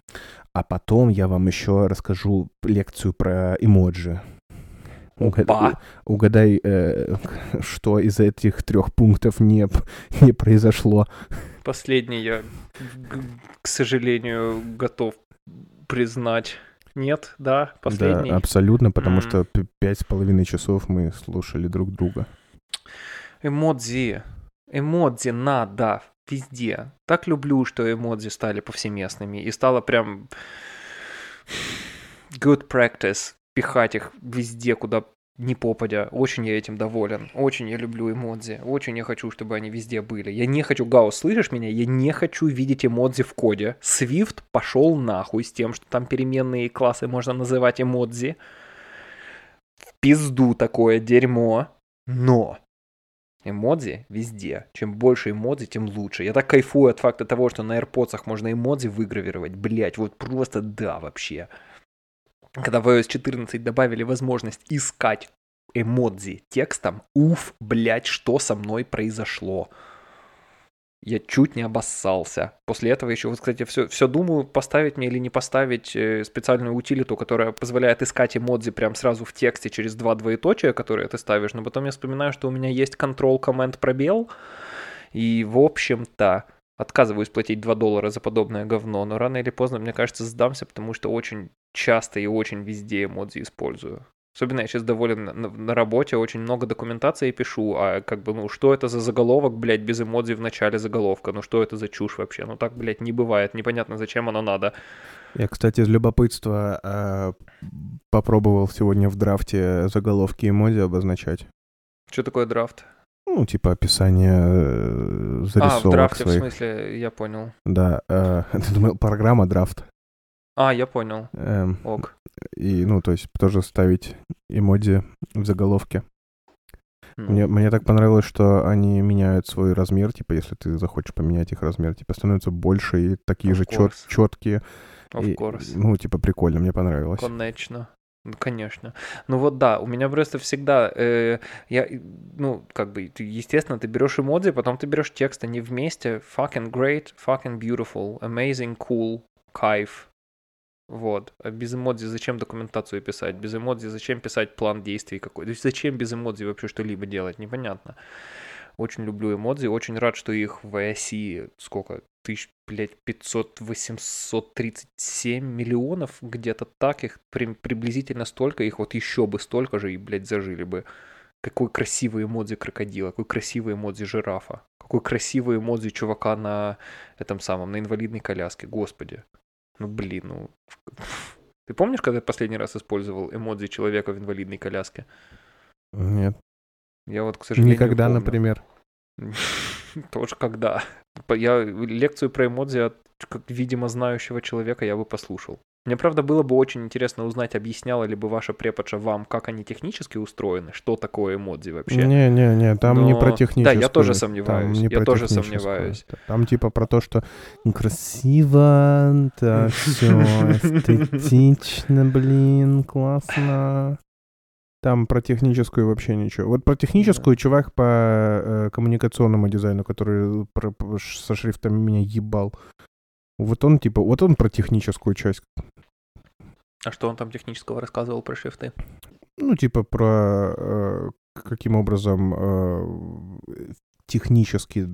[SPEAKER 2] а потом я вам еще расскажу лекцию про эмоджи.
[SPEAKER 1] Опа.
[SPEAKER 2] Угадай, э, что из этих трех пунктов не, не произошло.
[SPEAKER 1] Последний я, к сожалению, готов признать. Нет, да, последний.
[SPEAKER 2] Да, абсолютно, потому
[SPEAKER 1] М.
[SPEAKER 2] что пять с половиной часов мы слушали друг друга.
[SPEAKER 1] Эмодзи. Эмодзи надо везде. Так люблю, что эмодзи стали повсеместными. И стало прям good practice пихать их везде, куда не попадя. Очень я этим доволен. Очень я люблю эмодзи. Очень я хочу, чтобы они везде были. Я не хочу, Гаус, слышишь меня? Я не хочу видеть эмодзи в коде. Swift пошел нахуй с тем, что там переменные классы можно называть эмодзи. В пизду такое дерьмо. Но Эмодзи везде. Чем больше эмодзи, тем лучше. Я так кайфую от факта того, что на AirPods можно эмодзи выгравировать. Блять, вот просто да вообще. Когда в iOS 14 добавили возможность искать эмодзи текстом, уф, блять, что со мной произошло. Я чуть не обоссался. После этого еще, вот, кстати, все, все думаю, поставить мне или не поставить э, специальную утилиту, которая позволяет искать эмодзи прям сразу в тексте через два двоеточия, которые ты ставишь. Но потом я вспоминаю, что у меня есть control команд пробел. И, в общем-то, отказываюсь платить 2 доллара за подобное говно. Но рано или поздно, мне кажется, сдамся, потому что очень часто и очень везде эмодзи использую. Особенно я сейчас доволен на, на- на работе, очень много документации пишу, а как бы, ну, что это за заголовок, блядь, без эмодзи в начале заголовка? Ну, что это за чушь вообще? Ну, так, блядь, не бывает, непонятно, зачем оно надо.
[SPEAKER 2] Я, кстати, из любопытства э, попробовал сегодня в драфте заголовки эмодзи обозначать.
[SPEAKER 1] Что такое драфт?
[SPEAKER 2] Ну, типа описание э,
[SPEAKER 1] А,
[SPEAKER 2] зарисовок
[SPEAKER 1] в драфте,
[SPEAKER 2] своих.
[SPEAKER 1] в смысле, я понял.
[SPEAKER 2] Да, э, ты думал, программа драфт.
[SPEAKER 1] А, я понял.
[SPEAKER 2] Эм,
[SPEAKER 1] Ок.
[SPEAKER 2] и, ну, то есть тоже ставить эмодзи в заголовке.
[SPEAKER 1] Ну,
[SPEAKER 2] Мне, мне так понравилось, что они меняют свой размер, типа, если ты захочешь поменять их размер, типа, становятся больше и такие
[SPEAKER 1] Of
[SPEAKER 2] же чет, четкие.
[SPEAKER 1] Of
[SPEAKER 2] И,
[SPEAKER 1] course.
[SPEAKER 2] ну, типа, прикольно, мне понравилось.
[SPEAKER 1] Конечно. Ну, конечно. Ну вот да, у меня просто всегда, э, я, ну, как бы, естественно, ты берешь эмодзи, потом ты берешь текст, они вместе, fucking great, fucking beautiful, amazing, cool, кайф. Вот. А без эмодзи зачем документацию писать? Без эмодзи зачем писать план действий какой? То есть зачем без эмодзи вообще что-либо делать? Непонятно. Очень люблю эмодзи, очень рад, что их в ISE сколько? Тысяч, блядь, 500, 837 миллионов, где-то так, их при- приблизительно столько, их вот еще бы столько же и, блядь, зажили бы. Какой красивый эмодзи крокодила, какой красивый эмодзи жирафа, какой красивый эмодзи чувака на этом самом, на инвалидной коляске, господи. Ну, блин, ну... Ты помнишь, когда я последний раз использовал эмодзи человека в инвалидной коляске?
[SPEAKER 2] Нет.
[SPEAKER 1] Я вот, к сожалению,
[SPEAKER 2] Никогда,
[SPEAKER 1] помню.
[SPEAKER 2] например.
[SPEAKER 1] Тоже когда. По- Я лекцию про эмодзи от, видимо, знающего человека я бы послушал. Мне, правда, было бы очень интересно узнать, объясняла ли бы ваша преподша вам, как они технически устроены, что такое эмодзи вообще.
[SPEAKER 2] Не-не-не, там не
[SPEAKER 1] Но-
[SPEAKER 2] про
[SPEAKER 1] Да,
[SPEAKER 2] техническую.
[SPEAKER 1] я тоже сомневаюсь,
[SPEAKER 2] не
[SPEAKER 1] я тоже сомневаюсь.
[SPEAKER 2] Там типа про то, что красиво, так все эстетично, блин, классно. Там про техническую вообще ничего. Вот про техническую чувак по э, коммуникационному дизайну, который про, со шрифтами меня ебал. Вот он типа, вот он про техническую часть.
[SPEAKER 1] А что он там технического рассказывал про шрифты?
[SPEAKER 2] Ну, типа про э, каким образом э, технически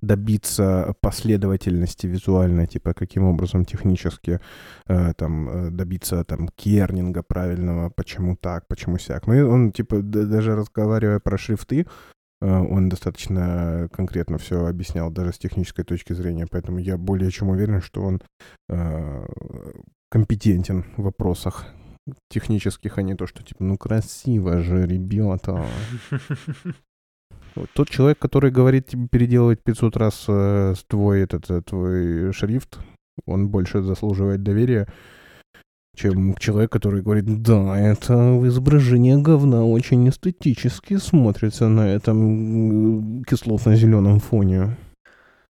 [SPEAKER 2] добиться последовательности визуальной, типа каким образом технически э, там э, добиться там кернинга правильного, почему так, почему сяк. Ну, и он типа даже разговаривая про шрифты, э, он достаточно конкретно все объяснял даже с технической точки зрения, поэтому я более чем уверен, что он э, компетентен в вопросах технических, а не то, что типа, ну красиво же, ребята. Вот Тот человек, который говорит тебе переделывать 500 раз э, твой, этот, э, твой шрифт, он больше заслуживает доверия, чем человек, который говорит, да, это изображение говна очень эстетически смотрится на этом кислотно-зеленом фоне.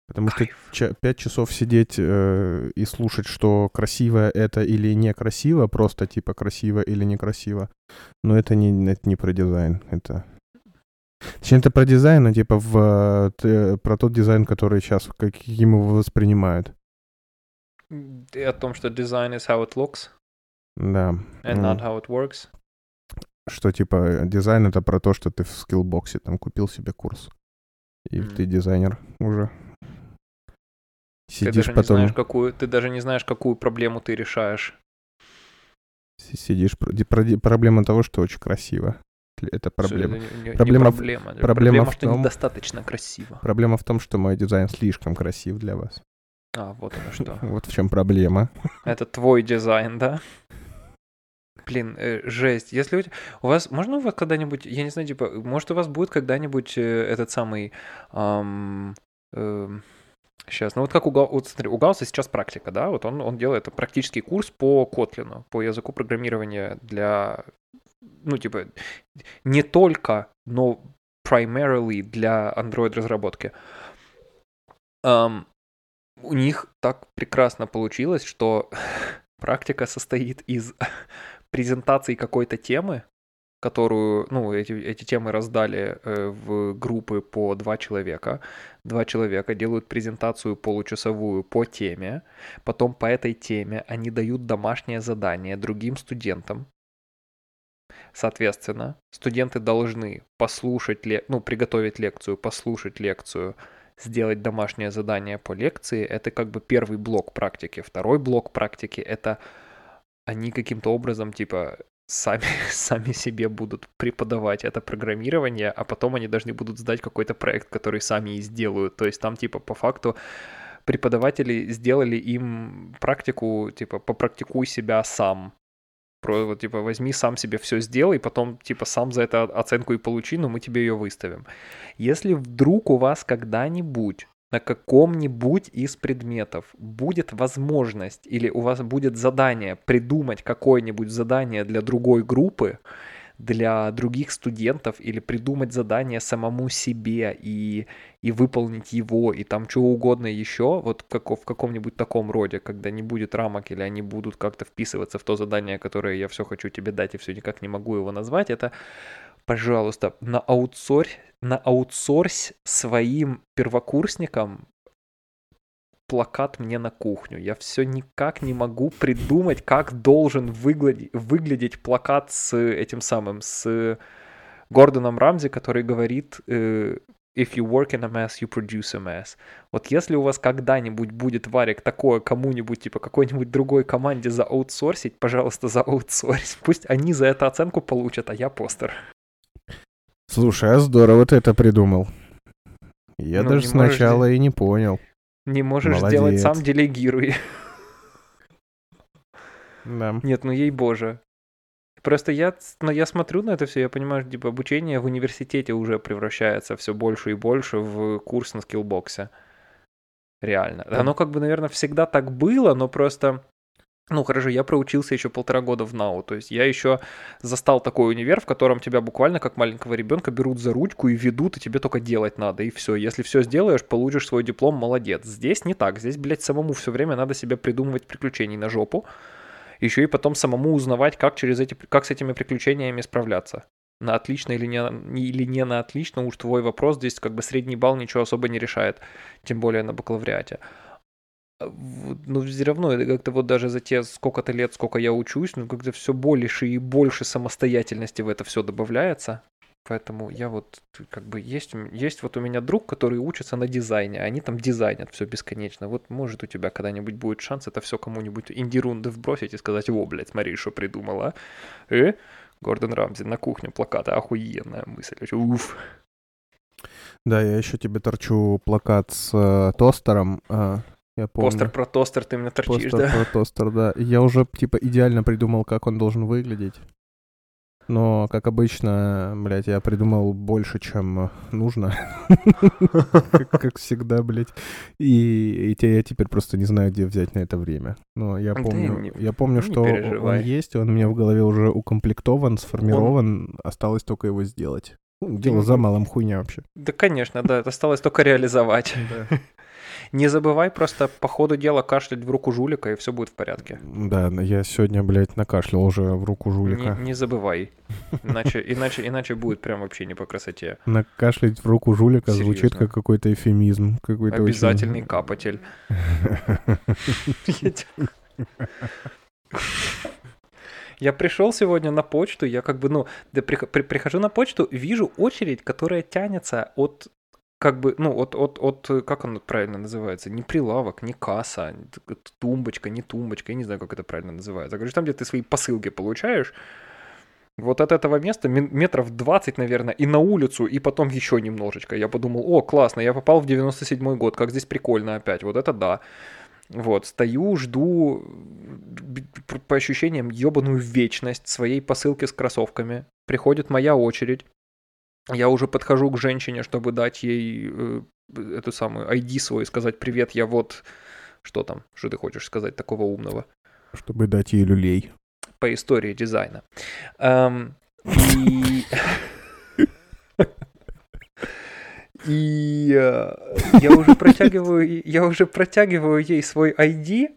[SPEAKER 2] Потому что
[SPEAKER 1] Кайф.
[SPEAKER 2] ча- пять часов сидеть э, и слушать, что красиво это или некрасиво, просто типа красиво или некрасиво, но это не, это не про дизайн, это... Точнее, это про дизайн, а типа в, э, т- про тот дизайн, который сейчас, каким его воспринимают.
[SPEAKER 1] И о том, что design is how it looks
[SPEAKER 2] Да.
[SPEAKER 1] and
[SPEAKER 2] Ну,
[SPEAKER 1] not how it works.
[SPEAKER 2] Что типа дизайн это про то, что ты в скиллбоксе там купил себе курс. И
[SPEAKER 1] Мгм.
[SPEAKER 2] ты дизайнер уже.
[SPEAKER 1] Ты
[SPEAKER 2] Сидишь
[SPEAKER 1] даже не
[SPEAKER 2] потом,
[SPEAKER 1] знаешь, какую, ты даже не знаешь, какую проблему ты решаешь.
[SPEAKER 2] си- сидишь, про- ди- про- ди- проблема того, что очень красиво. Это проблема.
[SPEAKER 1] Не- не- не
[SPEAKER 2] Проблема в-
[SPEAKER 1] проблема.
[SPEAKER 2] проблема
[SPEAKER 1] Проблема,
[SPEAKER 2] в
[SPEAKER 1] что
[SPEAKER 2] том-
[SPEAKER 1] недостаточно красиво.
[SPEAKER 2] Проблема в том, что мой дизайн слишком красив для вас.
[SPEAKER 1] А, вот оно что.
[SPEAKER 2] Вот в чем проблема.
[SPEAKER 1] Это твой дизайн, да? Блин, э, жесть. Если у, у вас, можно у вас когда-нибудь, я не знаю, типа, может у вас будет когда-нибудь э, этот самый, сейчас, ну вот как у, Гау- вот смотри, у Гаусса сейчас практика, да, вот он, он делает практический курс по Котлину, по языку программирования для, ну типа, не только, но primarily для Android-разработки. Ам, у них так прекрасно получилось, что практика состоит из презентации какой-то темы, которую, ну, эти, эти темы раздали э, в группы по два человека. Два человека делают презентацию получасовую по теме, потом по этой теме они дают домашнее задание другим студентам. Соответственно, студенты должны послушать, ле- ну, приготовить лекцию, послушать лекцию, сделать домашнее задание по лекции. Это как бы первый блок практики. Второй блок практики — это они каким-то образом, типа, сами, сами себе будут преподавать это программирование, а потом они должны будут сдать какой-то проект, который сами и сделают. То есть там, типа, по факту преподаватели сделали им практику, типа, попрактикуй себя сам. Про, вот, типа, возьми сам себе все сделай, потом, типа, сам за это оценку и получи, но мы тебе ее выставим. Если вдруг у вас когда-нибудь на каком-нибудь из предметов будет возможность или у вас будет задание придумать какое-нибудь задание для другой группы, для других студентов или придумать задание самому себе и, и выполнить его, и там что угодно еще, вот как, в каком-нибудь таком роде, когда не будет рамок или они будут как-то вписываться в то задание, которое я все хочу тебе дать и все никак не могу его назвать, это пожалуйста, на аутсорс, на аутсорс своим первокурсникам плакат мне на кухню. Я все никак не могу придумать, как должен выглядеть, выглядеть плакат с этим самым, с Гордоном Рамзи, который говорит э, If you work in a mess, you produce a mess. Вот если у вас когда-нибудь будет, Варик, такое кому-нибудь, типа какой-нибудь другой команде за аутсорсить, пожалуйста, за аутсорс. Пусть они за это оценку получат, а я постер.
[SPEAKER 2] Слушай, а здорово ты это придумал. Я
[SPEAKER 1] Ну,
[SPEAKER 2] даже сначала и не понял.
[SPEAKER 1] Не можешь сделать сам,
[SPEAKER 2] Молодец.
[SPEAKER 1] делегируй.
[SPEAKER 2] Да.
[SPEAKER 1] Нет, ну ей боже. Просто я, но я смотрю на это все, я понимаю, что типа, обучение в университете уже превращается все больше и больше в курс на скиллбоксе. Реально.
[SPEAKER 2] Да.
[SPEAKER 1] Оно как бы, наверное, всегда так было, но просто... Ну, хорошо, я проучился еще полтора года в НАУ, то есть я еще застал такой универ, в котором тебя буквально как маленького ребенка берут за ручку и ведут, и тебе только делать надо, и все. Если все сделаешь, получишь свой диплом, молодец. Здесь не так, здесь, блядь, самому все время надо себе придумывать приключений на жопу, Еще и потом самому узнавать, как, через эти, как с этими приключениями справляться. На отлично или не, или не на отлично, уж твой вопрос здесь как бы средний балл ничего особо не решает, тем более на бакалавриате. А ну, все равно, это как-то вот даже за те сколько-то лет, сколько я учусь, ну, как-то все больше и больше самостоятельности в это все добавляется. Поэтому я вот, как бы, есть, есть вот у меня друг, который учится на дизайне, они там дизайнят все бесконечно. Вот может у тебя когда-нибудь будет шанс это все кому-нибудь инди-рунды вбросить и сказать, о, блядь, смотри, что придумала. Э? Гордон Рамзи на кухне плакаты, охуенная мысль. Уф.
[SPEAKER 2] Да, я еще тебе торчу плакат с э, тостером. Э, я помню.
[SPEAKER 1] Постер про тостер ты мне торчишь,
[SPEAKER 2] Постер
[SPEAKER 1] да?
[SPEAKER 2] про тостер, да. Я уже, типа, идеально придумал, как он должен выглядеть. Но, как обычно, блядь, я придумал больше, чем нужно. Как всегда, блядь. И я теперь просто не знаю, где взять на это время. Но я помню, я помню, что он есть, он у меня в голове уже укомплектован, сформирован. Осталось только его сделать. Ну, дело за малым хуйня вообще.
[SPEAKER 1] Да, конечно, да. Осталось только реализовать. Не забывай просто по ходу дела кашлять в руку жулика, и все будет в порядке.
[SPEAKER 2] Да, я сегодня, блядь, накашлял уже в руку жулика.
[SPEAKER 1] Не, не забывай. Иначе, иначе, иначе будет прям вообще не по красоте.
[SPEAKER 2] Накашлять в руку жулика Серьезно? звучит как какой-то эфемизм. Какой-то
[SPEAKER 1] Обязательный очень... капатель. Я пришел сегодня на почту, я как бы, ну, прихожу на почту, вижу очередь, которая тянется от как бы, ну, от, от, от, как оно правильно называется, не прилавок, не касса, тумбочка, не тумбочка, я не знаю, как это правильно называется. Говоришь, там, где ты свои посылки получаешь, вот от этого места метров 20, наверное, и на улицу, и потом еще немножечко. Я подумал, о, классно, я попал в 97-й год, как здесь прикольно опять, вот это да. Вот, стою, жду, по ощущениям, ебаную вечность своей посылки с кроссовками. Приходит моя очередь. Я уже подхожу к женщине, чтобы дать ей э, эту самую ID свою и сказать «Привет, я вот...» Что там? Что ты хочешь сказать такого умного?
[SPEAKER 2] Чтобы дать ей люлей.
[SPEAKER 1] По истории дизайна. Эм, и... И э, я уже протягиваю, я уже протягиваю ей свой ID,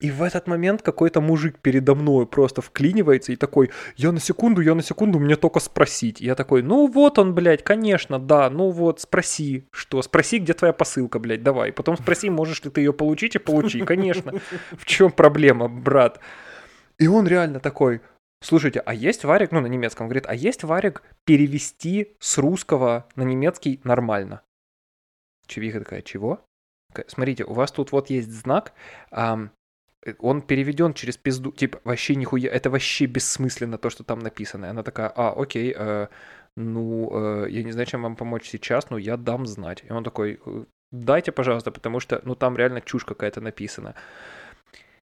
[SPEAKER 1] и в этот момент какой-то мужик передо мной просто вклинивается и такой, я на секунду, я на секунду, мне только спросить. я такой, ну вот он, блядь, конечно, да, ну вот, спроси, что, спроси, где твоя посылка, блядь, давай. Потом спроси, можешь ли ты ее получить и получи, конечно. В чем проблема, брат? И он реально такой, слушайте, а есть варик, ну на немецком, говорит, а есть варик перевести с русского на немецкий нормально? Чевиха такая, чего? Смотрите, у вас тут вот есть знак, он переведен через пизду, типа, вообще нихуя, это вообще бессмысленно то, что там написано. И она такая, а, окей, э, ну, э, я не знаю, чем вам помочь сейчас, но я дам знать. И он такой, «Э, дайте, пожалуйста, потому что, ну, там реально чушь какая-то написана.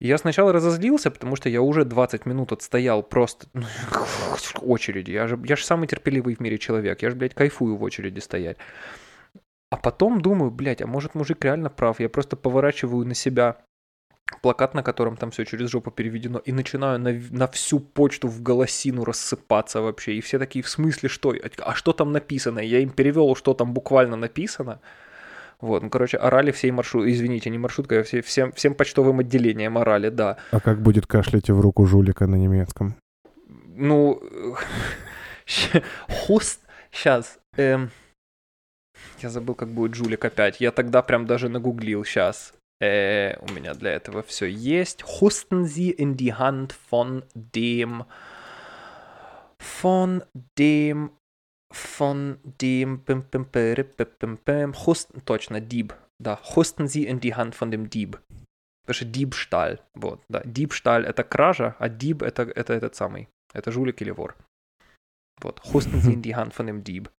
[SPEAKER 1] Я сначала разозлился, потому что я уже 20 минут отстоял просто ну, очереди. Я же, я же самый терпеливый в мире человек. Я же, блядь, кайфую в очереди стоять. А потом думаю, блядь, а может мужик реально прав. Я просто поворачиваю на себя плакат, на котором там все через жопу переведено, и начинаю на, на всю почту в голосину рассыпаться вообще. И все такие, в смысле, что? А что там написано? Я им перевел, что там буквально написано. Вот, ну, короче, орали всей маршрут, извините, не маршрутка, а все, всем, всем почтовым отделением орали, да.
[SPEAKER 2] А как будет кашлять в руку жулика на немецком?
[SPEAKER 1] Ну, хуст, сейчас, эм, я забыл, как будет жулик опять, я тогда прям даже нагуглил, сейчас, Äh, у меня для этого все есть. Husten Sie in die Hand von dem, von dem, von dem, bim, bim, bim, bim, bim, Husten, точно, Dieb, да, Husten Sie in die Hand von dem Dieb. Потому что Diebstahl, вот, да, Diebstahl это кража, а Dieb это, это этот самый, это жулик или вор. Вот, Husten Sie in die Hand von dem Dieb.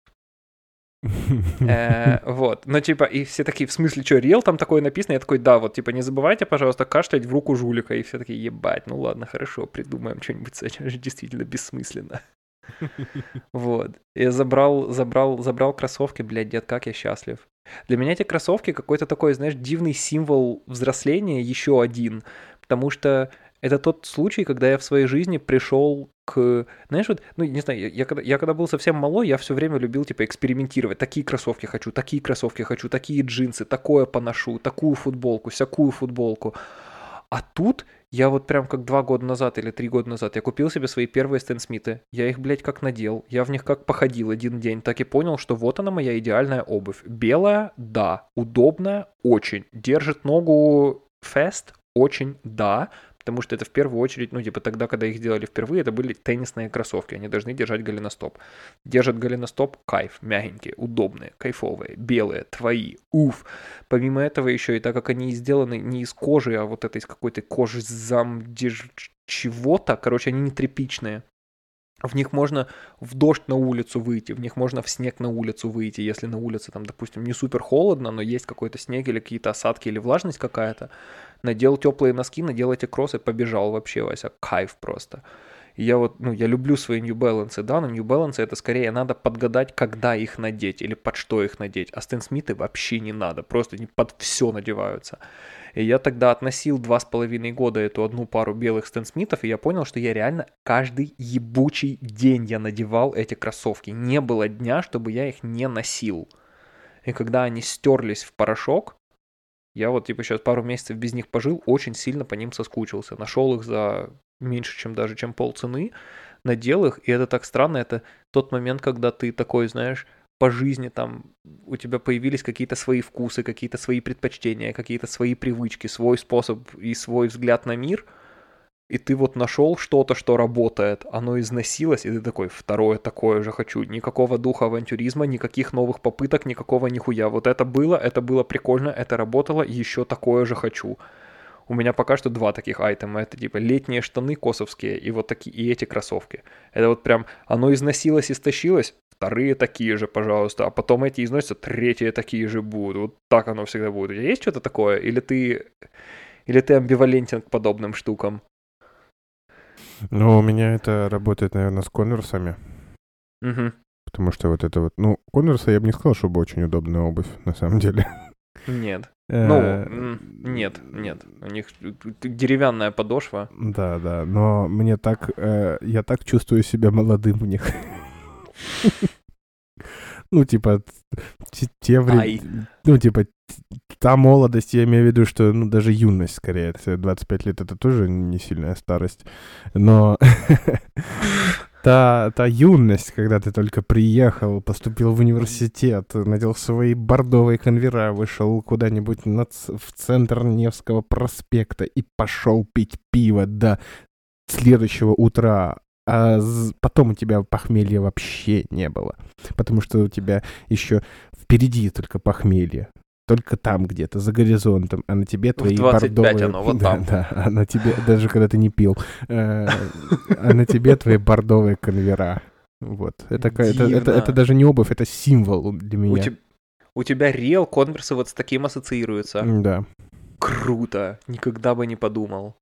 [SPEAKER 1] Э, вот. Но типа, и все такие, в смысле, что, рел там такое написано? Я такой, да, вот, типа, не забывайте, пожалуйста, кашлять в руку жулика. И все такие, ебать, ну ладно, хорошо, придумаем что-нибудь с этим. Действительно бессмысленно. Вот. Я забрал, забрал, забрал кроссовки, блядь, дед, как я счастлив. Для меня эти кроссовки какой-то такой, знаешь, дивный символ взросления, еще один. Потому что это тот случай, когда я в своей жизни пришел к... Знаешь, вот, ну, не знаю, я, я, когда, я когда был совсем малой, я все время любил, типа, экспериментировать. Такие кроссовки хочу, такие кроссовки хочу, такие джинсы, такое поношу, такую футболку, всякую футболку. А тут Я вот прям как два года назад или три года назад, я купил себе свои первые Стэн Смиты. Я их, блядь, как надел. Я в них как походил один день. Так и понял, что вот она моя идеальная обувь. Белая, да. Удобная, очень. Держит ногу фест, очень, да потому что это в первую очередь, ну, типа тогда, когда их делали впервые, это были теннисные кроссовки, они должны держать голеностоп. Держат голеностоп, кайф, мягенькие, удобные, кайфовые, белые, твои, уф. Помимо этого еще и так как они сделаны не из кожи, а вот это из какой-то кожи зам чего-то, короче, они не тряпичные. В них можно в дождь на улицу выйти, в них можно в снег на улицу выйти, если на улице там, допустим, не супер холодно, но есть какой-то снег или какие-то осадки или влажность какая-то. Надел теплые носки, надел эти кроссы, побежал вообще, Вася, кайф просто. И я вот, ну, я люблю свои New Balance, да, но New Balance это скорее надо подгадать, когда их надеть или под что их надеть. А Стэн Смиты вообще не надо, просто не под все надеваются. И я тогда относил два с половиной года эту одну пару белых Стэн Смитов, и я понял, что я реально каждый ебучий день я надевал эти кроссовки. Не было дня, чтобы я их не носил. И когда они стерлись в порошок, я вот типа сейчас пару месяцев без них пожил, очень сильно по ним соскучился. Нашел их за меньше, чем даже чем полцены, надел их, и это так странно, это тот момент, когда ты такой, знаешь, по жизни там у тебя появились какие-то свои вкусы, какие-то свои предпочтения, какие-то свои привычки, свой способ и свой взгляд на мир, и ты вот нашел что-то, что работает, оно износилось, и ты такой, второе такое же хочу. Никакого духа авантюризма, никаких новых попыток, никакого нихуя. Вот это было, это было прикольно, это работало, еще такое же хочу. У меня пока что два таких айтема. Это типа летние штаны косовские и вот такие, и эти кроссовки. Это вот прям, оно износилось, истощилось, вторые такие же, пожалуйста, а потом эти износятся, третьи такие же будут. Вот так оно всегда будет. У тебя есть что-то такое? Или ты, или ты амбивалентен к подобным штукам?
[SPEAKER 2] Ну, у меня это работает, наверное, с конверсами.
[SPEAKER 1] Угу.
[SPEAKER 2] Потому что вот это вот... Ну, конверсы я бы не сказал, чтобы очень удобная обувь, на самом деле.
[SPEAKER 1] Нет. Ну, нет, нет. У них деревянная подошва.
[SPEAKER 2] Да, да. Но мне так... Э, я так чувствую себя молодым в них. Ну, типа, те времена... Ну, типа, та молодость, я имею в виду, что, ну, даже юность, скорее. 25 лет — это тоже не сильная старость. Но та, та юность, когда ты только приехал, поступил в университет, надел свои бордовые конвера, вышел куда-нибудь в центр Невского проспекта и пошел пить пиво до следующего утра, а потом у тебя похмелья вообще не было. Потому что у тебя еще впереди только похмелье. Только там где-то, за горизонтом, а на тебе твои
[SPEAKER 1] в 25
[SPEAKER 2] бордовые...
[SPEAKER 1] оно, вот
[SPEAKER 2] да,
[SPEAKER 1] там.
[SPEAKER 2] Да, а на тебе, даже когда ты не пил, э, а на тебе твои бордовые конвера. Вот. Это, это, это, это даже не обувь, это символ для меня.
[SPEAKER 1] У, тебя реал конверсы вот с таким ассоциируются.
[SPEAKER 2] Да.
[SPEAKER 1] Круто. Никогда бы не подумал.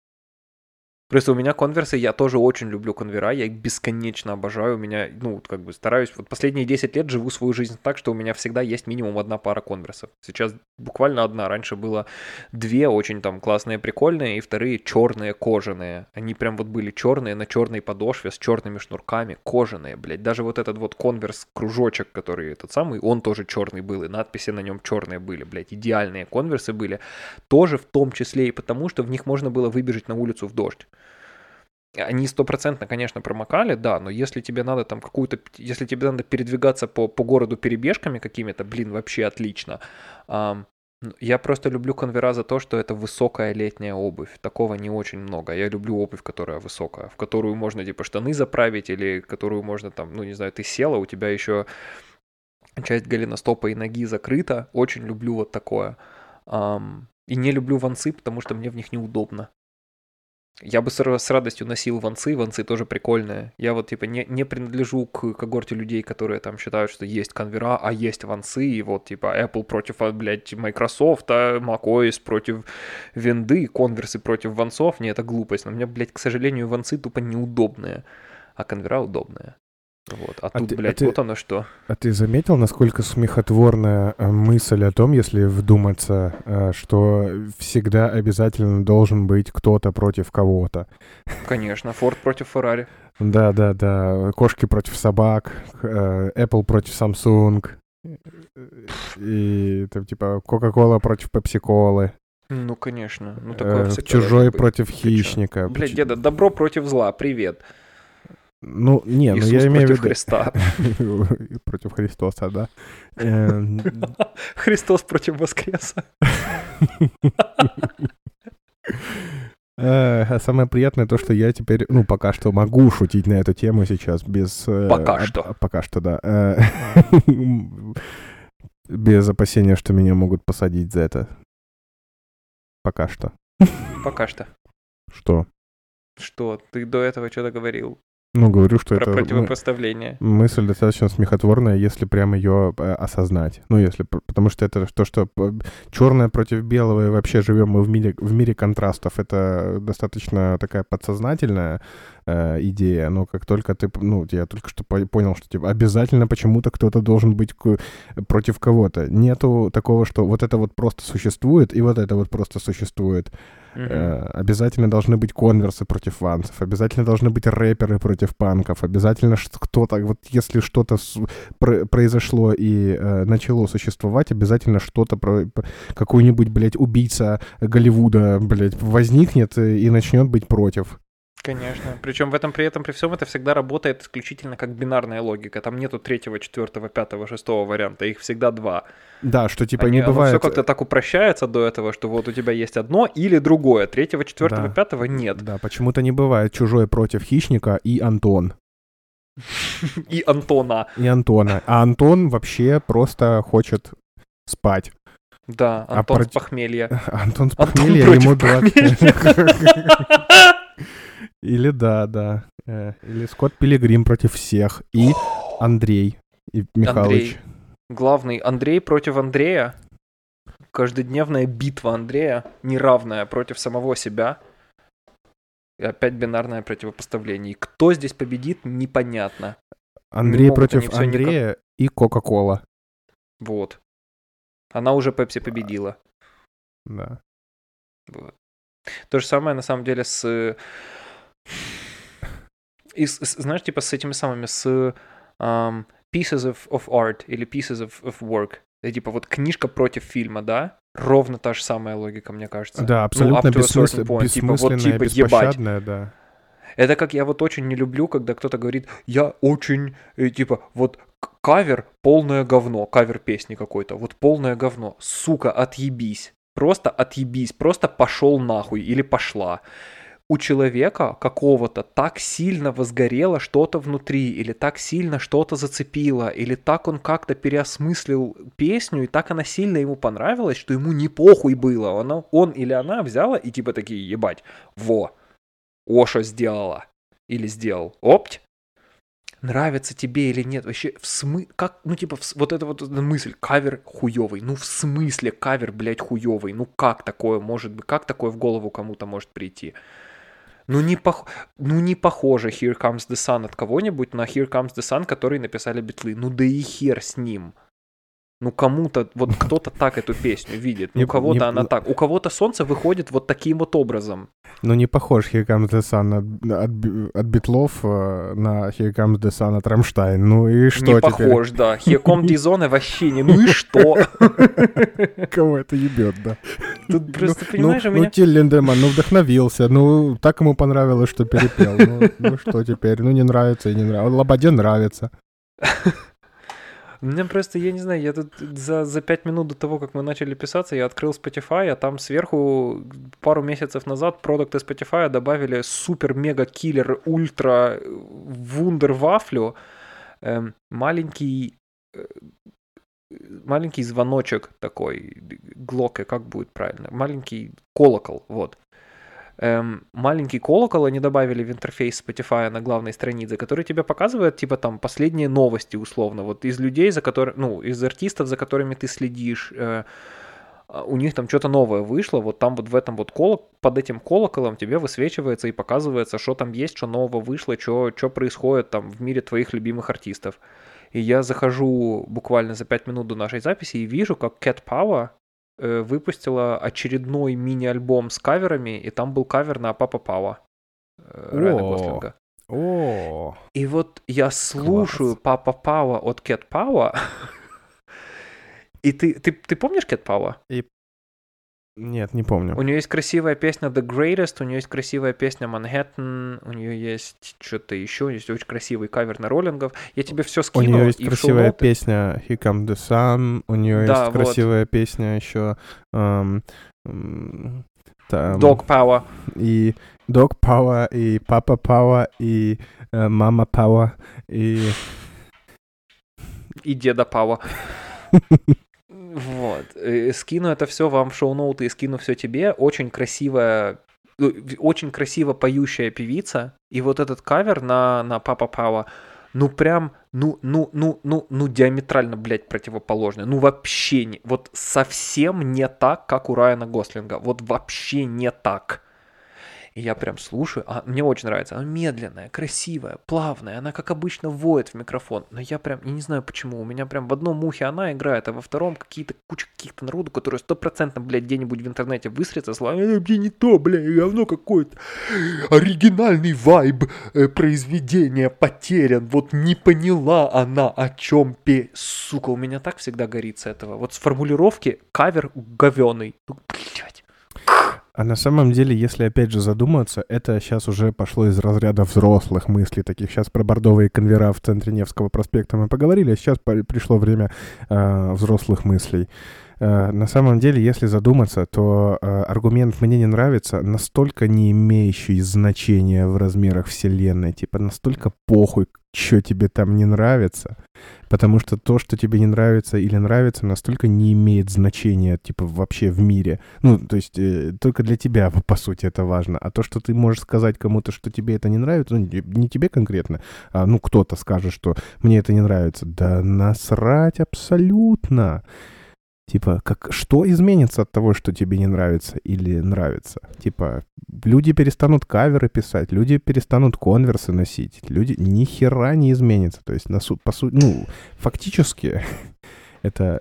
[SPEAKER 1] Просто у меня конверсы, я тоже очень люблю конвера, я их бесконечно обожаю. У меня, ну, как бы стараюсь, вот последние 10 лет живу свою жизнь так, что у меня всегда есть минимум одна пара конверсов. Сейчас буквально одна. Раньше было две очень там классные, прикольные, и вторые черные, кожаные. Они прям вот были черные на черной подошве с черными шнурками, кожаные, блядь. Даже вот этот вот конверс кружочек, который этот самый, он тоже черный был, и надписи на нем черные были, блядь. Идеальные конверсы были. Тоже в том числе и потому, что в них можно было выбежать на улицу в дождь. Они стопроцентно, конечно, промокали, да, но если тебе надо там какую-то, если тебе надо передвигаться по, по городу перебежками какими-то, блин, вообще отлично. Um, я просто люблю конвера за то, что это высокая летняя обувь. Такого не очень много. Я люблю обувь, которая высокая, в которую можно типа штаны заправить или которую можно там, ну не знаю, ты села, у тебя еще часть голеностопа и ноги закрыта. Очень люблю вот такое. И не люблю вансы, потому что мне в них неудобно. Я бы с радостью носил ванцы, ванцы тоже прикольные. Я вот, типа, не, не принадлежу к когорте людей, которые там считают, что есть конвера, а есть ванцы, и вот, типа, Apple против, а, блядь, Microsoft, а macOS против винды, конверсы против вансов. Не, это глупость. Но мне, блядь, к сожалению, ванцы тупо неудобные, а конвера удобные. Вот. А, а тут, ты, блядь, а ты, вот оно что.
[SPEAKER 2] А ты заметил, насколько смехотворная э, мысль о том, если вдуматься, э, что всегда обязательно должен быть кто-то против кого-то?
[SPEAKER 1] Конечно, Форд против Феррари.
[SPEAKER 2] Да, да, да. Кошки против собак, э, Apple против Samsung. И там типа Coca-Cola против Pepsi-Colы.
[SPEAKER 1] Ну, конечно. Ну, такое
[SPEAKER 2] Э, Чужой против хищника.
[SPEAKER 1] Блядь, деда, добро против зла, привет.
[SPEAKER 2] Ну, не, ну
[SPEAKER 1] Иисус
[SPEAKER 2] я имею в виду...
[SPEAKER 1] Христа.
[SPEAKER 2] Против Христоса, да. Эм,
[SPEAKER 1] Христос против воскреса.
[SPEAKER 2] а Самое приятное то, что я теперь, ну, пока что могу шутить на эту тему сейчас без... э,
[SPEAKER 1] Пока что.
[SPEAKER 2] Пока что, да. Э, Без опасения, что меня могут посадить за это. Пока что.
[SPEAKER 1] Пока что.
[SPEAKER 2] Что?
[SPEAKER 1] Что? Ты до этого что-то говорил
[SPEAKER 2] Ну, говорю, что
[SPEAKER 1] про
[SPEAKER 2] это... мы-
[SPEAKER 1] противопоставление.
[SPEAKER 2] Мысль достаточно смехотворная, если прямо ее э, осознать. Ну, если... Потому что это то, что черное против белого, и вообще живем мы в мире, в мире контрастов. Это достаточно такая подсознательная э, идея, но как только ты... Ну, я только что по- понял, что типа, обязательно почему-то кто-то должен быть против кого-то. Нету такого, что вот это вот просто существует, и вот это вот просто существует. Э, Обязательно должны быть конверсы против вансов, обязательно должны быть рэперы против панков, обязательно кто-то, вот если что-то произошло и э, начало существовать, обязательно что-то, про, какой-нибудь, блядь, убийца Голливуда, блядь, возникнет и начнет быть против.
[SPEAKER 1] Конечно. Причем в этом при этом при всем это всегда работает исключительно как бинарная логика. Там нету третьего, четвертого, пятого, шестого варианта. Их всегда два.
[SPEAKER 2] Да, что типа
[SPEAKER 1] Они,
[SPEAKER 2] не бывает...
[SPEAKER 1] все как-то так упрощается до этого, что вот у тебя есть одно или другое. Третьего, четвертого,
[SPEAKER 2] Да.
[SPEAKER 1] пятого нет.
[SPEAKER 2] Да, почему-то не бывает чужой против хищника и Антон.
[SPEAKER 1] И Антона.
[SPEAKER 2] И Антона. А Антон вообще просто хочет спать.
[SPEAKER 1] Да,
[SPEAKER 2] А
[SPEAKER 1] Антон с
[SPEAKER 2] против-
[SPEAKER 1] похмелья.
[SPEAKER 2] Антон с похмелья, ему 20. Или да, да. Э, Или Скотт Пилигрим против всех. И Андрей и Михалыч.
[SPEAKER 1] Андрей. Главный Андрей против Андрея. Каждодневная битва Андрея, неравная против самого себя. И опять бинарное противопоставление. И кто здесь победит, непонятно.
[SPEAKER 2] Андрей
[SPEAKER 1] они
[SPEAKER 2] против
[SPEAKER 1] всё никак-
[SPEAKER 2] Андрея и Кока-Кола.
[SPEAKER 1] Вот. Она уже Пепси победила.
[SPEAKER 2] Да.
[SPEAKER 1] Вот. То же самое, на самом деле, с... и знаешь, типа с этими самыми, с ам, pieces of, of art или pieces of, of work. И, типа вот книжка против фильма, да? Ровно та же самая логика, мне кажется.
[SPEAKER 2] Да,
[SPEAKER 1] Ну,
[SPEAKER 2] абсолютно
[SPEAKER 1] up to a certain
[SPEAKER 2] бессмысле-
[SPEAKER 1] point. Типа, вот,
[SPEAKER 2] бессмысленная,
[SPEAKER 1] типа, ебать.
[SPEAKER 2] беспощадная, да.
[SPEAKER 1] Это как я вот очень не люблю, когда кто-то говорит, я очень, э, типа, вот кавер полное говно, кавер песни какой-то, вот полное говно, сука, отъебись, просто отъебись, просто пошел нахуй или пошла. У человека какого-то так сильно возгорело что-то внутри, или так сильно что-то зацепило, или так он как-то переосмыслил песню, и так она сильно ему понравилась, что ему не похуй было. Она, он или она взяла и типа такие, ебать, во, Оша сделала. Или сделал. Опть. Нравится тебе или нет? Вообще, в смысле, как, ну, типа, в вот эта вот мысль, кавер хуёвый. Ну, в смысле, кавер, блядь, хуёвый? Ну, как такое может быть? Как такое в голову кому-то может прийти? Ну не, пох... ну, не похоже Here Comes the Sun от кого-нибудь на Here Comes the Sun, который написали битлы. Ну, да и хер с ним. Ну, кому-то, вот кто-то так эту песню видит. Ну, у кого-то
[SPEAKER 2] не-
[SPEAKER 1] она так. У кого-то солнце выходит вот таким вот образом.
[SPEAKER 2] Ну, не похож Here Comes the Sun от, от, от Битлов э, на Here Comes the Sun от Рамштайн. Ну и что
[SPEAKER 1] не
[SPEAKER 2] теперь?
[SPEAKER 1] похож, да. Here come the zone вообще не. Ну и что?
[SPEAKER 2] Кого это ебет, да?
[SPEAKER 1] Тут просто,
[SPEAKER 2] Ну,
[SPEAKER 1] понимаешь, у
[SPEAKER 2] ну,
[SPEAKER 1] меня...
[SPEAKER 2] Ну, Тиль Линдеман, ну, вдохновился. Ну, так ему понравилось, что перепел. Ну, ну, что теперь? Ну, не нравится и не нравится. Лободе нравится.
[SPEAKER 1] У меня просто, я не знаю, я тут за, за пять минут до того, как мы начали писаться, я открыл Spotify, а там сверху пару месяцев назад продукты Spotify добавили супер-мега-киллер ультра вундер вафлю, эм, маленький э, маленький звоночек такой, глоке, как будет правильно, маленький колокол, вот. Эм, маленький колокол они добавили в интерфейс Spotify на главной странице, который тебе показывает, типа, там, последние новости, условно, вот из людей, за которыми, ну, из артистов, за которыми ты следишь, э, а у них там что-то новое вышло, вот там вот в этом вот колок, под этим колоколом тебе высвечивается и показывается, что там есть, что нового вышло, что, что происходит там в мире твоих любимых артистов. И я захожу буквально за 5 минут до нашей записи и вижу, как Cat Power выпустила очередной мини-альбом с каверами, и там был кавер на Папа Пава э, Райана. Гослинга.
[SPEAKER 2] О,
[SPEAKER 1] И вот я слушаю Папа Пава от Cat Power, и ты, ты, ты помнишь Cat Power?
[SPEAKER 2] Нет, не помню.
[SPEAKER 1] У нее есть красивая песня The Greatest, у нее есть красивая песня Manhattan, у нее есть что-то еще, есть очень красивый кавер на роллингов. Я тебе все
[SPEAKER 2] У
[SPEAKER 1] скинул.
[SPEAKER 2] нее есть красивая
[SPEAKER 1] шоу-ноуты-
[SPEAKER 2] песня Here Come the Sun, у нее
[SPEAKER 1] Да,
[SPEAKER 2] есть
[SPEAKER 1] вот.
[SPEAKER 2] красивая песня еще эм, там,
[SPEAKER 1] Dog Power.
[SPEAKER 2] и Dog Power, и Papa Power, и э, Mama Power, и
[SPEAKER 1] и деда Пава. Вот. Э, Скину это все вам в шоу-ноуты и скину все тебе. Очень красивая, э, очень красиво поющая певица. И вот этот кавер на, на Папа Пава, ну прям, ну, ну, ну, ну, ну, диаметрально, блядь, противоположный. Ну вообще не, вот совсем не так, как у Райана Гослинга. Вот вообще не так. И я прям слушаю, а мне очень нравится. Она медленная, красивая, плавная, она как обычно воет в микрофон. Но я прям, я не знаю почему, у меня прям в одном ухе она играет, а во втором какие-то куча каких-то народу, которые стопроцентно, блядь, где-нибудь в интернете высрется, слава, «Э, мне не то, блядь, говно какое-то. Оригинальный вайб э, произведения потерян. Вот не поняла она, о чем пе... Сука, у меня так всегда горит с этого. Вот с формулировки кавер говёный. Ну, блядь.
[SPEAKER 2] А на самом деле, если опять же задуматься, это сейчас уже пошло из разряда взрослых мыслей, таких сейчас про бордовые конвера в центре Невского проспекта мы поговорили, а сейчас пришло время э, взрослых мыслей. Э, на самом деле, если задуматься, то э, аргумент «мне не нравится» настолько не имеющий значения в размерах Вселенной, типа настолько похуй, что тебе там не нравится, потому что то, что тебе не нравится или нравится, настолько не имеет значения, типа, вообще в мире. Ну, то есть, э, только для тебя, по сути, это важно. А то, что ты можешь сказать кому-то, что тебе это не нравится, ну, не тебе конкретно, а, ну, кто-то скажет, что мне это не нравится. Да насрать абсолютно. Типа, как, что изменится от того, что тебе не нравится или нравится? Типа, люди перестанут каверы писать, люди перестанут конверсы носить, люди ни хера не изменится. То есть, на су- по сути, ну, фактически, это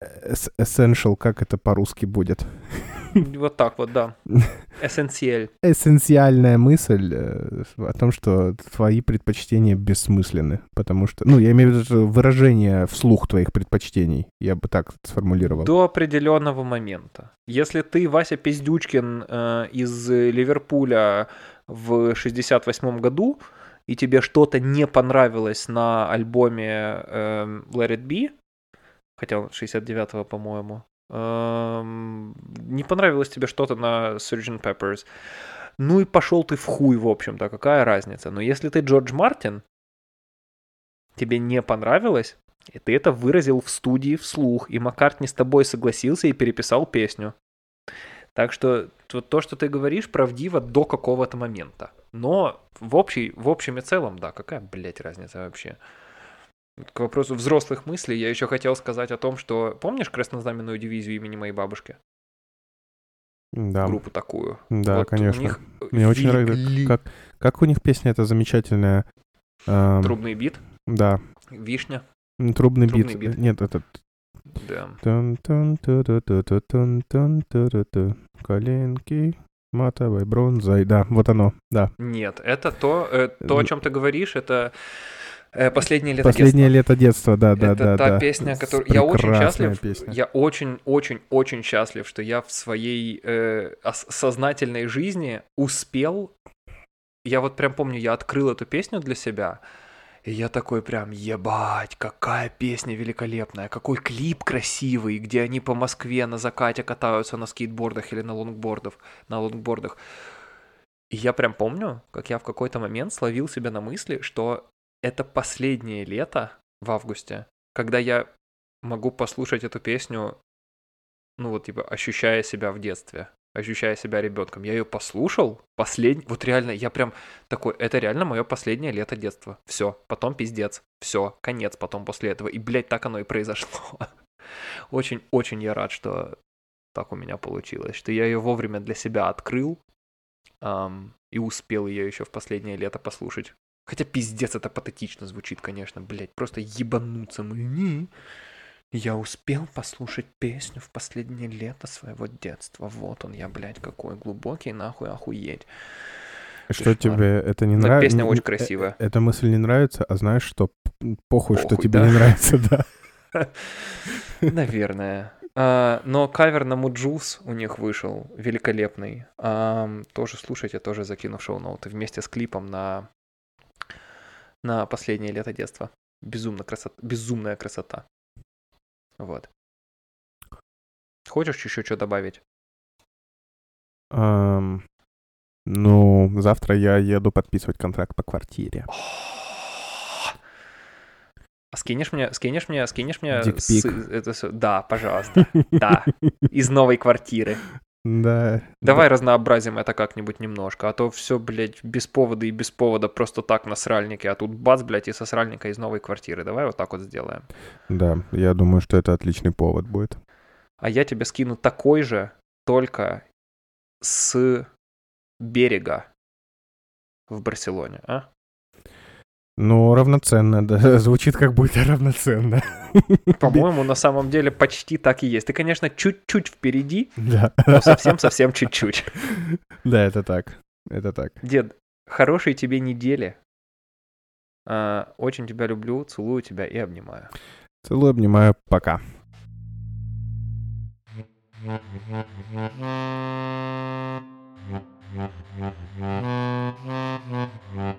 [SPEAKER 2] э, essential, как это по-русски будет?
[SPEAKER 1] Вот так вот, да. Эссенциаль.
[SPEAKER 2] Эссенциальная мысль э, о том, что твои предпочтения бессмысленны. Потому что, ну, я имею в виду выражение вслух твоих предпочтений. Я бы так сформулировал.
[SPEAKER 1] До определенного момента. Если ты, Вася Пиздючкин э, из Ливерпуля в 68 году, и тебе что-то не понравилось на альбоме эм, Let It Be, хотя он 69-го, по-моему, эм, не понравилось тебе что-то на Sgt. Peppers, ну и пошел ты в хуй, в общем-то, какая разница. Но если ты Джордж Мартин, тебе не понравилось, и ты это выразил в студии вслух, и Маккартни с тобой согласился и переписал песню. Так что вот то, что ты говоришь, правдиво до какого-то момента. Но в, общей, в общем и целом, да, какая, блядь, разница вообще? К вопросу взрослых мыслей я еще хотел сказать о том, что... Помнишь краснознаменную дивизию имени моей бабушки?
[SPEAKER 2] Да,
[SPEAKER 1] Группу такую.
[SPEAKER 2] да,
[SPEAKER 1] Вот
[SPEAKER 2] конечно.
[SPEAKER 1] них
[SPEAKER 2] Мне очень нравится, как, как у них песня эта замечательная. эм,
[SPEAKER 1] Трубный бит,
[SPEAKER 2] Да,
[SPEAKER 1] вишня,
[SPEAKER 2] трубный,
[SPEAKER 1] Трубный
[SPEAKER 2] бит.
[SPEAKER 1] бит.
[SPEAKER 2] Нет, этот...
[SPEAKER 1] да.
[SPEAKER 2] Коленки матовой бронзой. Да, вот оно, да.
[SPEAKER 1] Нет, это то, э, то, о чем ты говоришь, это последнее лето
[SPEAKER 2] Последнее
[SPEAKER 1] детства.
[SPEAKER 2] лето детства, да, да,
[SPEAKER 1] это
[SPEAKER 2] да.
[SPEAKER 1] та
[SPEAKER 2] да.
[SPEAKER 1] песня, которую я очень счастлив.
[SPEAKER 2] песня.
[SPEAKER 1] Я очень, очень, очень счастлив, что я в своей э, сознательной жизни успел. Я вот прям помню, я открыл эту песню для себя. И я такой прям, ебать, какая песня великолепная, какой клип красивый, где они по Москве на закате катаются на скейтбордах или на лонгбордах, на лонгбордах. И я прям помню, как я в какой-то момент словил себя на мысли, что это последнее лето в августе, когда я могу послушать эту песню, ну вот типа ощущая себя в детстве, ощущая себя ребенком. Я ее послушал, последний, вот реально, я прям такой, это реально мое последнее лето детства. Все, потом пиздец, все, конец потом после этого. И, блядь, так оно и произошло. Очень-очень я рад, что так у меня получилось, что я ее вовремя для себя открыл ам, и успел ее еще в последнее лето послушать. Хотя пиздец это патетично звучит, конечно, блядь, просто ебануться мы. Не. Я успел послушать песню в последнее лето своего детства. Вот он я, блядь, какой глубокий, нахуй охуеть.
[SPEAKER 2] Что
[SPEAKER 1] Кошмар.
[SPEAKER 2] тебе это не нравится?
[SPEAKER 1] песня очень красивая.
[SPEAKER 2] Эта мысль не нравится, а знаешь, что п- похуй, что
[SPEAKER 1] Похуй,
[SPEAKER 2] тебе
[SPEAKER 1] да.
[SPEAKER 2] не нравится, да.
[SPEAKER 1] Наверное. А, но кавер на Муджус у них вышел великолепный. Тоже слушайте, тоже закину шоу-ноуты вместе с клипом на, на последнее лето детства. Безумно красота, безумная красота. Вот. Хочешь еще что добавить?
[SPEAKER 2] Ам, ну, завтра я еду подписывать контракт по квартире.
[SPEAKER 1] А скинешь мне, скинешь мне, скинешь мне...
[SPEAKER 2] Дикпик.
[SPEAKER 1] с- это? Да, пожалуйста. Да. Из новой квартиры.
[SPEAKER 2] Да.
[SPEAKER 1] Давай разнообразим это как-нибудь немножко, а то все, блядь, без повода и без повода просто так на сральнике, а тут бац, блядь, и со сральника из новой квартиры. Давай вот так вот сделаем.
[SPEAKER 2] Да, я думаю, что это отличный повод будет.
[SPEAKER 1] А я тебе скину такой же, только с берега в Барселоне, а?
[SPEAKER 2] Ну, равноценно, да. Звучит как будто равноценно.
[SPEAKER 1] По-моему, на самом деле почти так и есть. Ты, конечно, чуть-чуть впереди,
[SPEAKER 2] да.
[SPEAKER 1] но совсем-совсем чуть-чуть.
[SPEAKER 2] Да, это так. Это так.
[SPEAKER 1] Дед, хорошей тебе недели. А, очень тебя люблю, целую тебя и обнимаю.
[SPEAKER 2] Целую, обнимаю, пока.
[SPEAKER 3] Mm-hmm.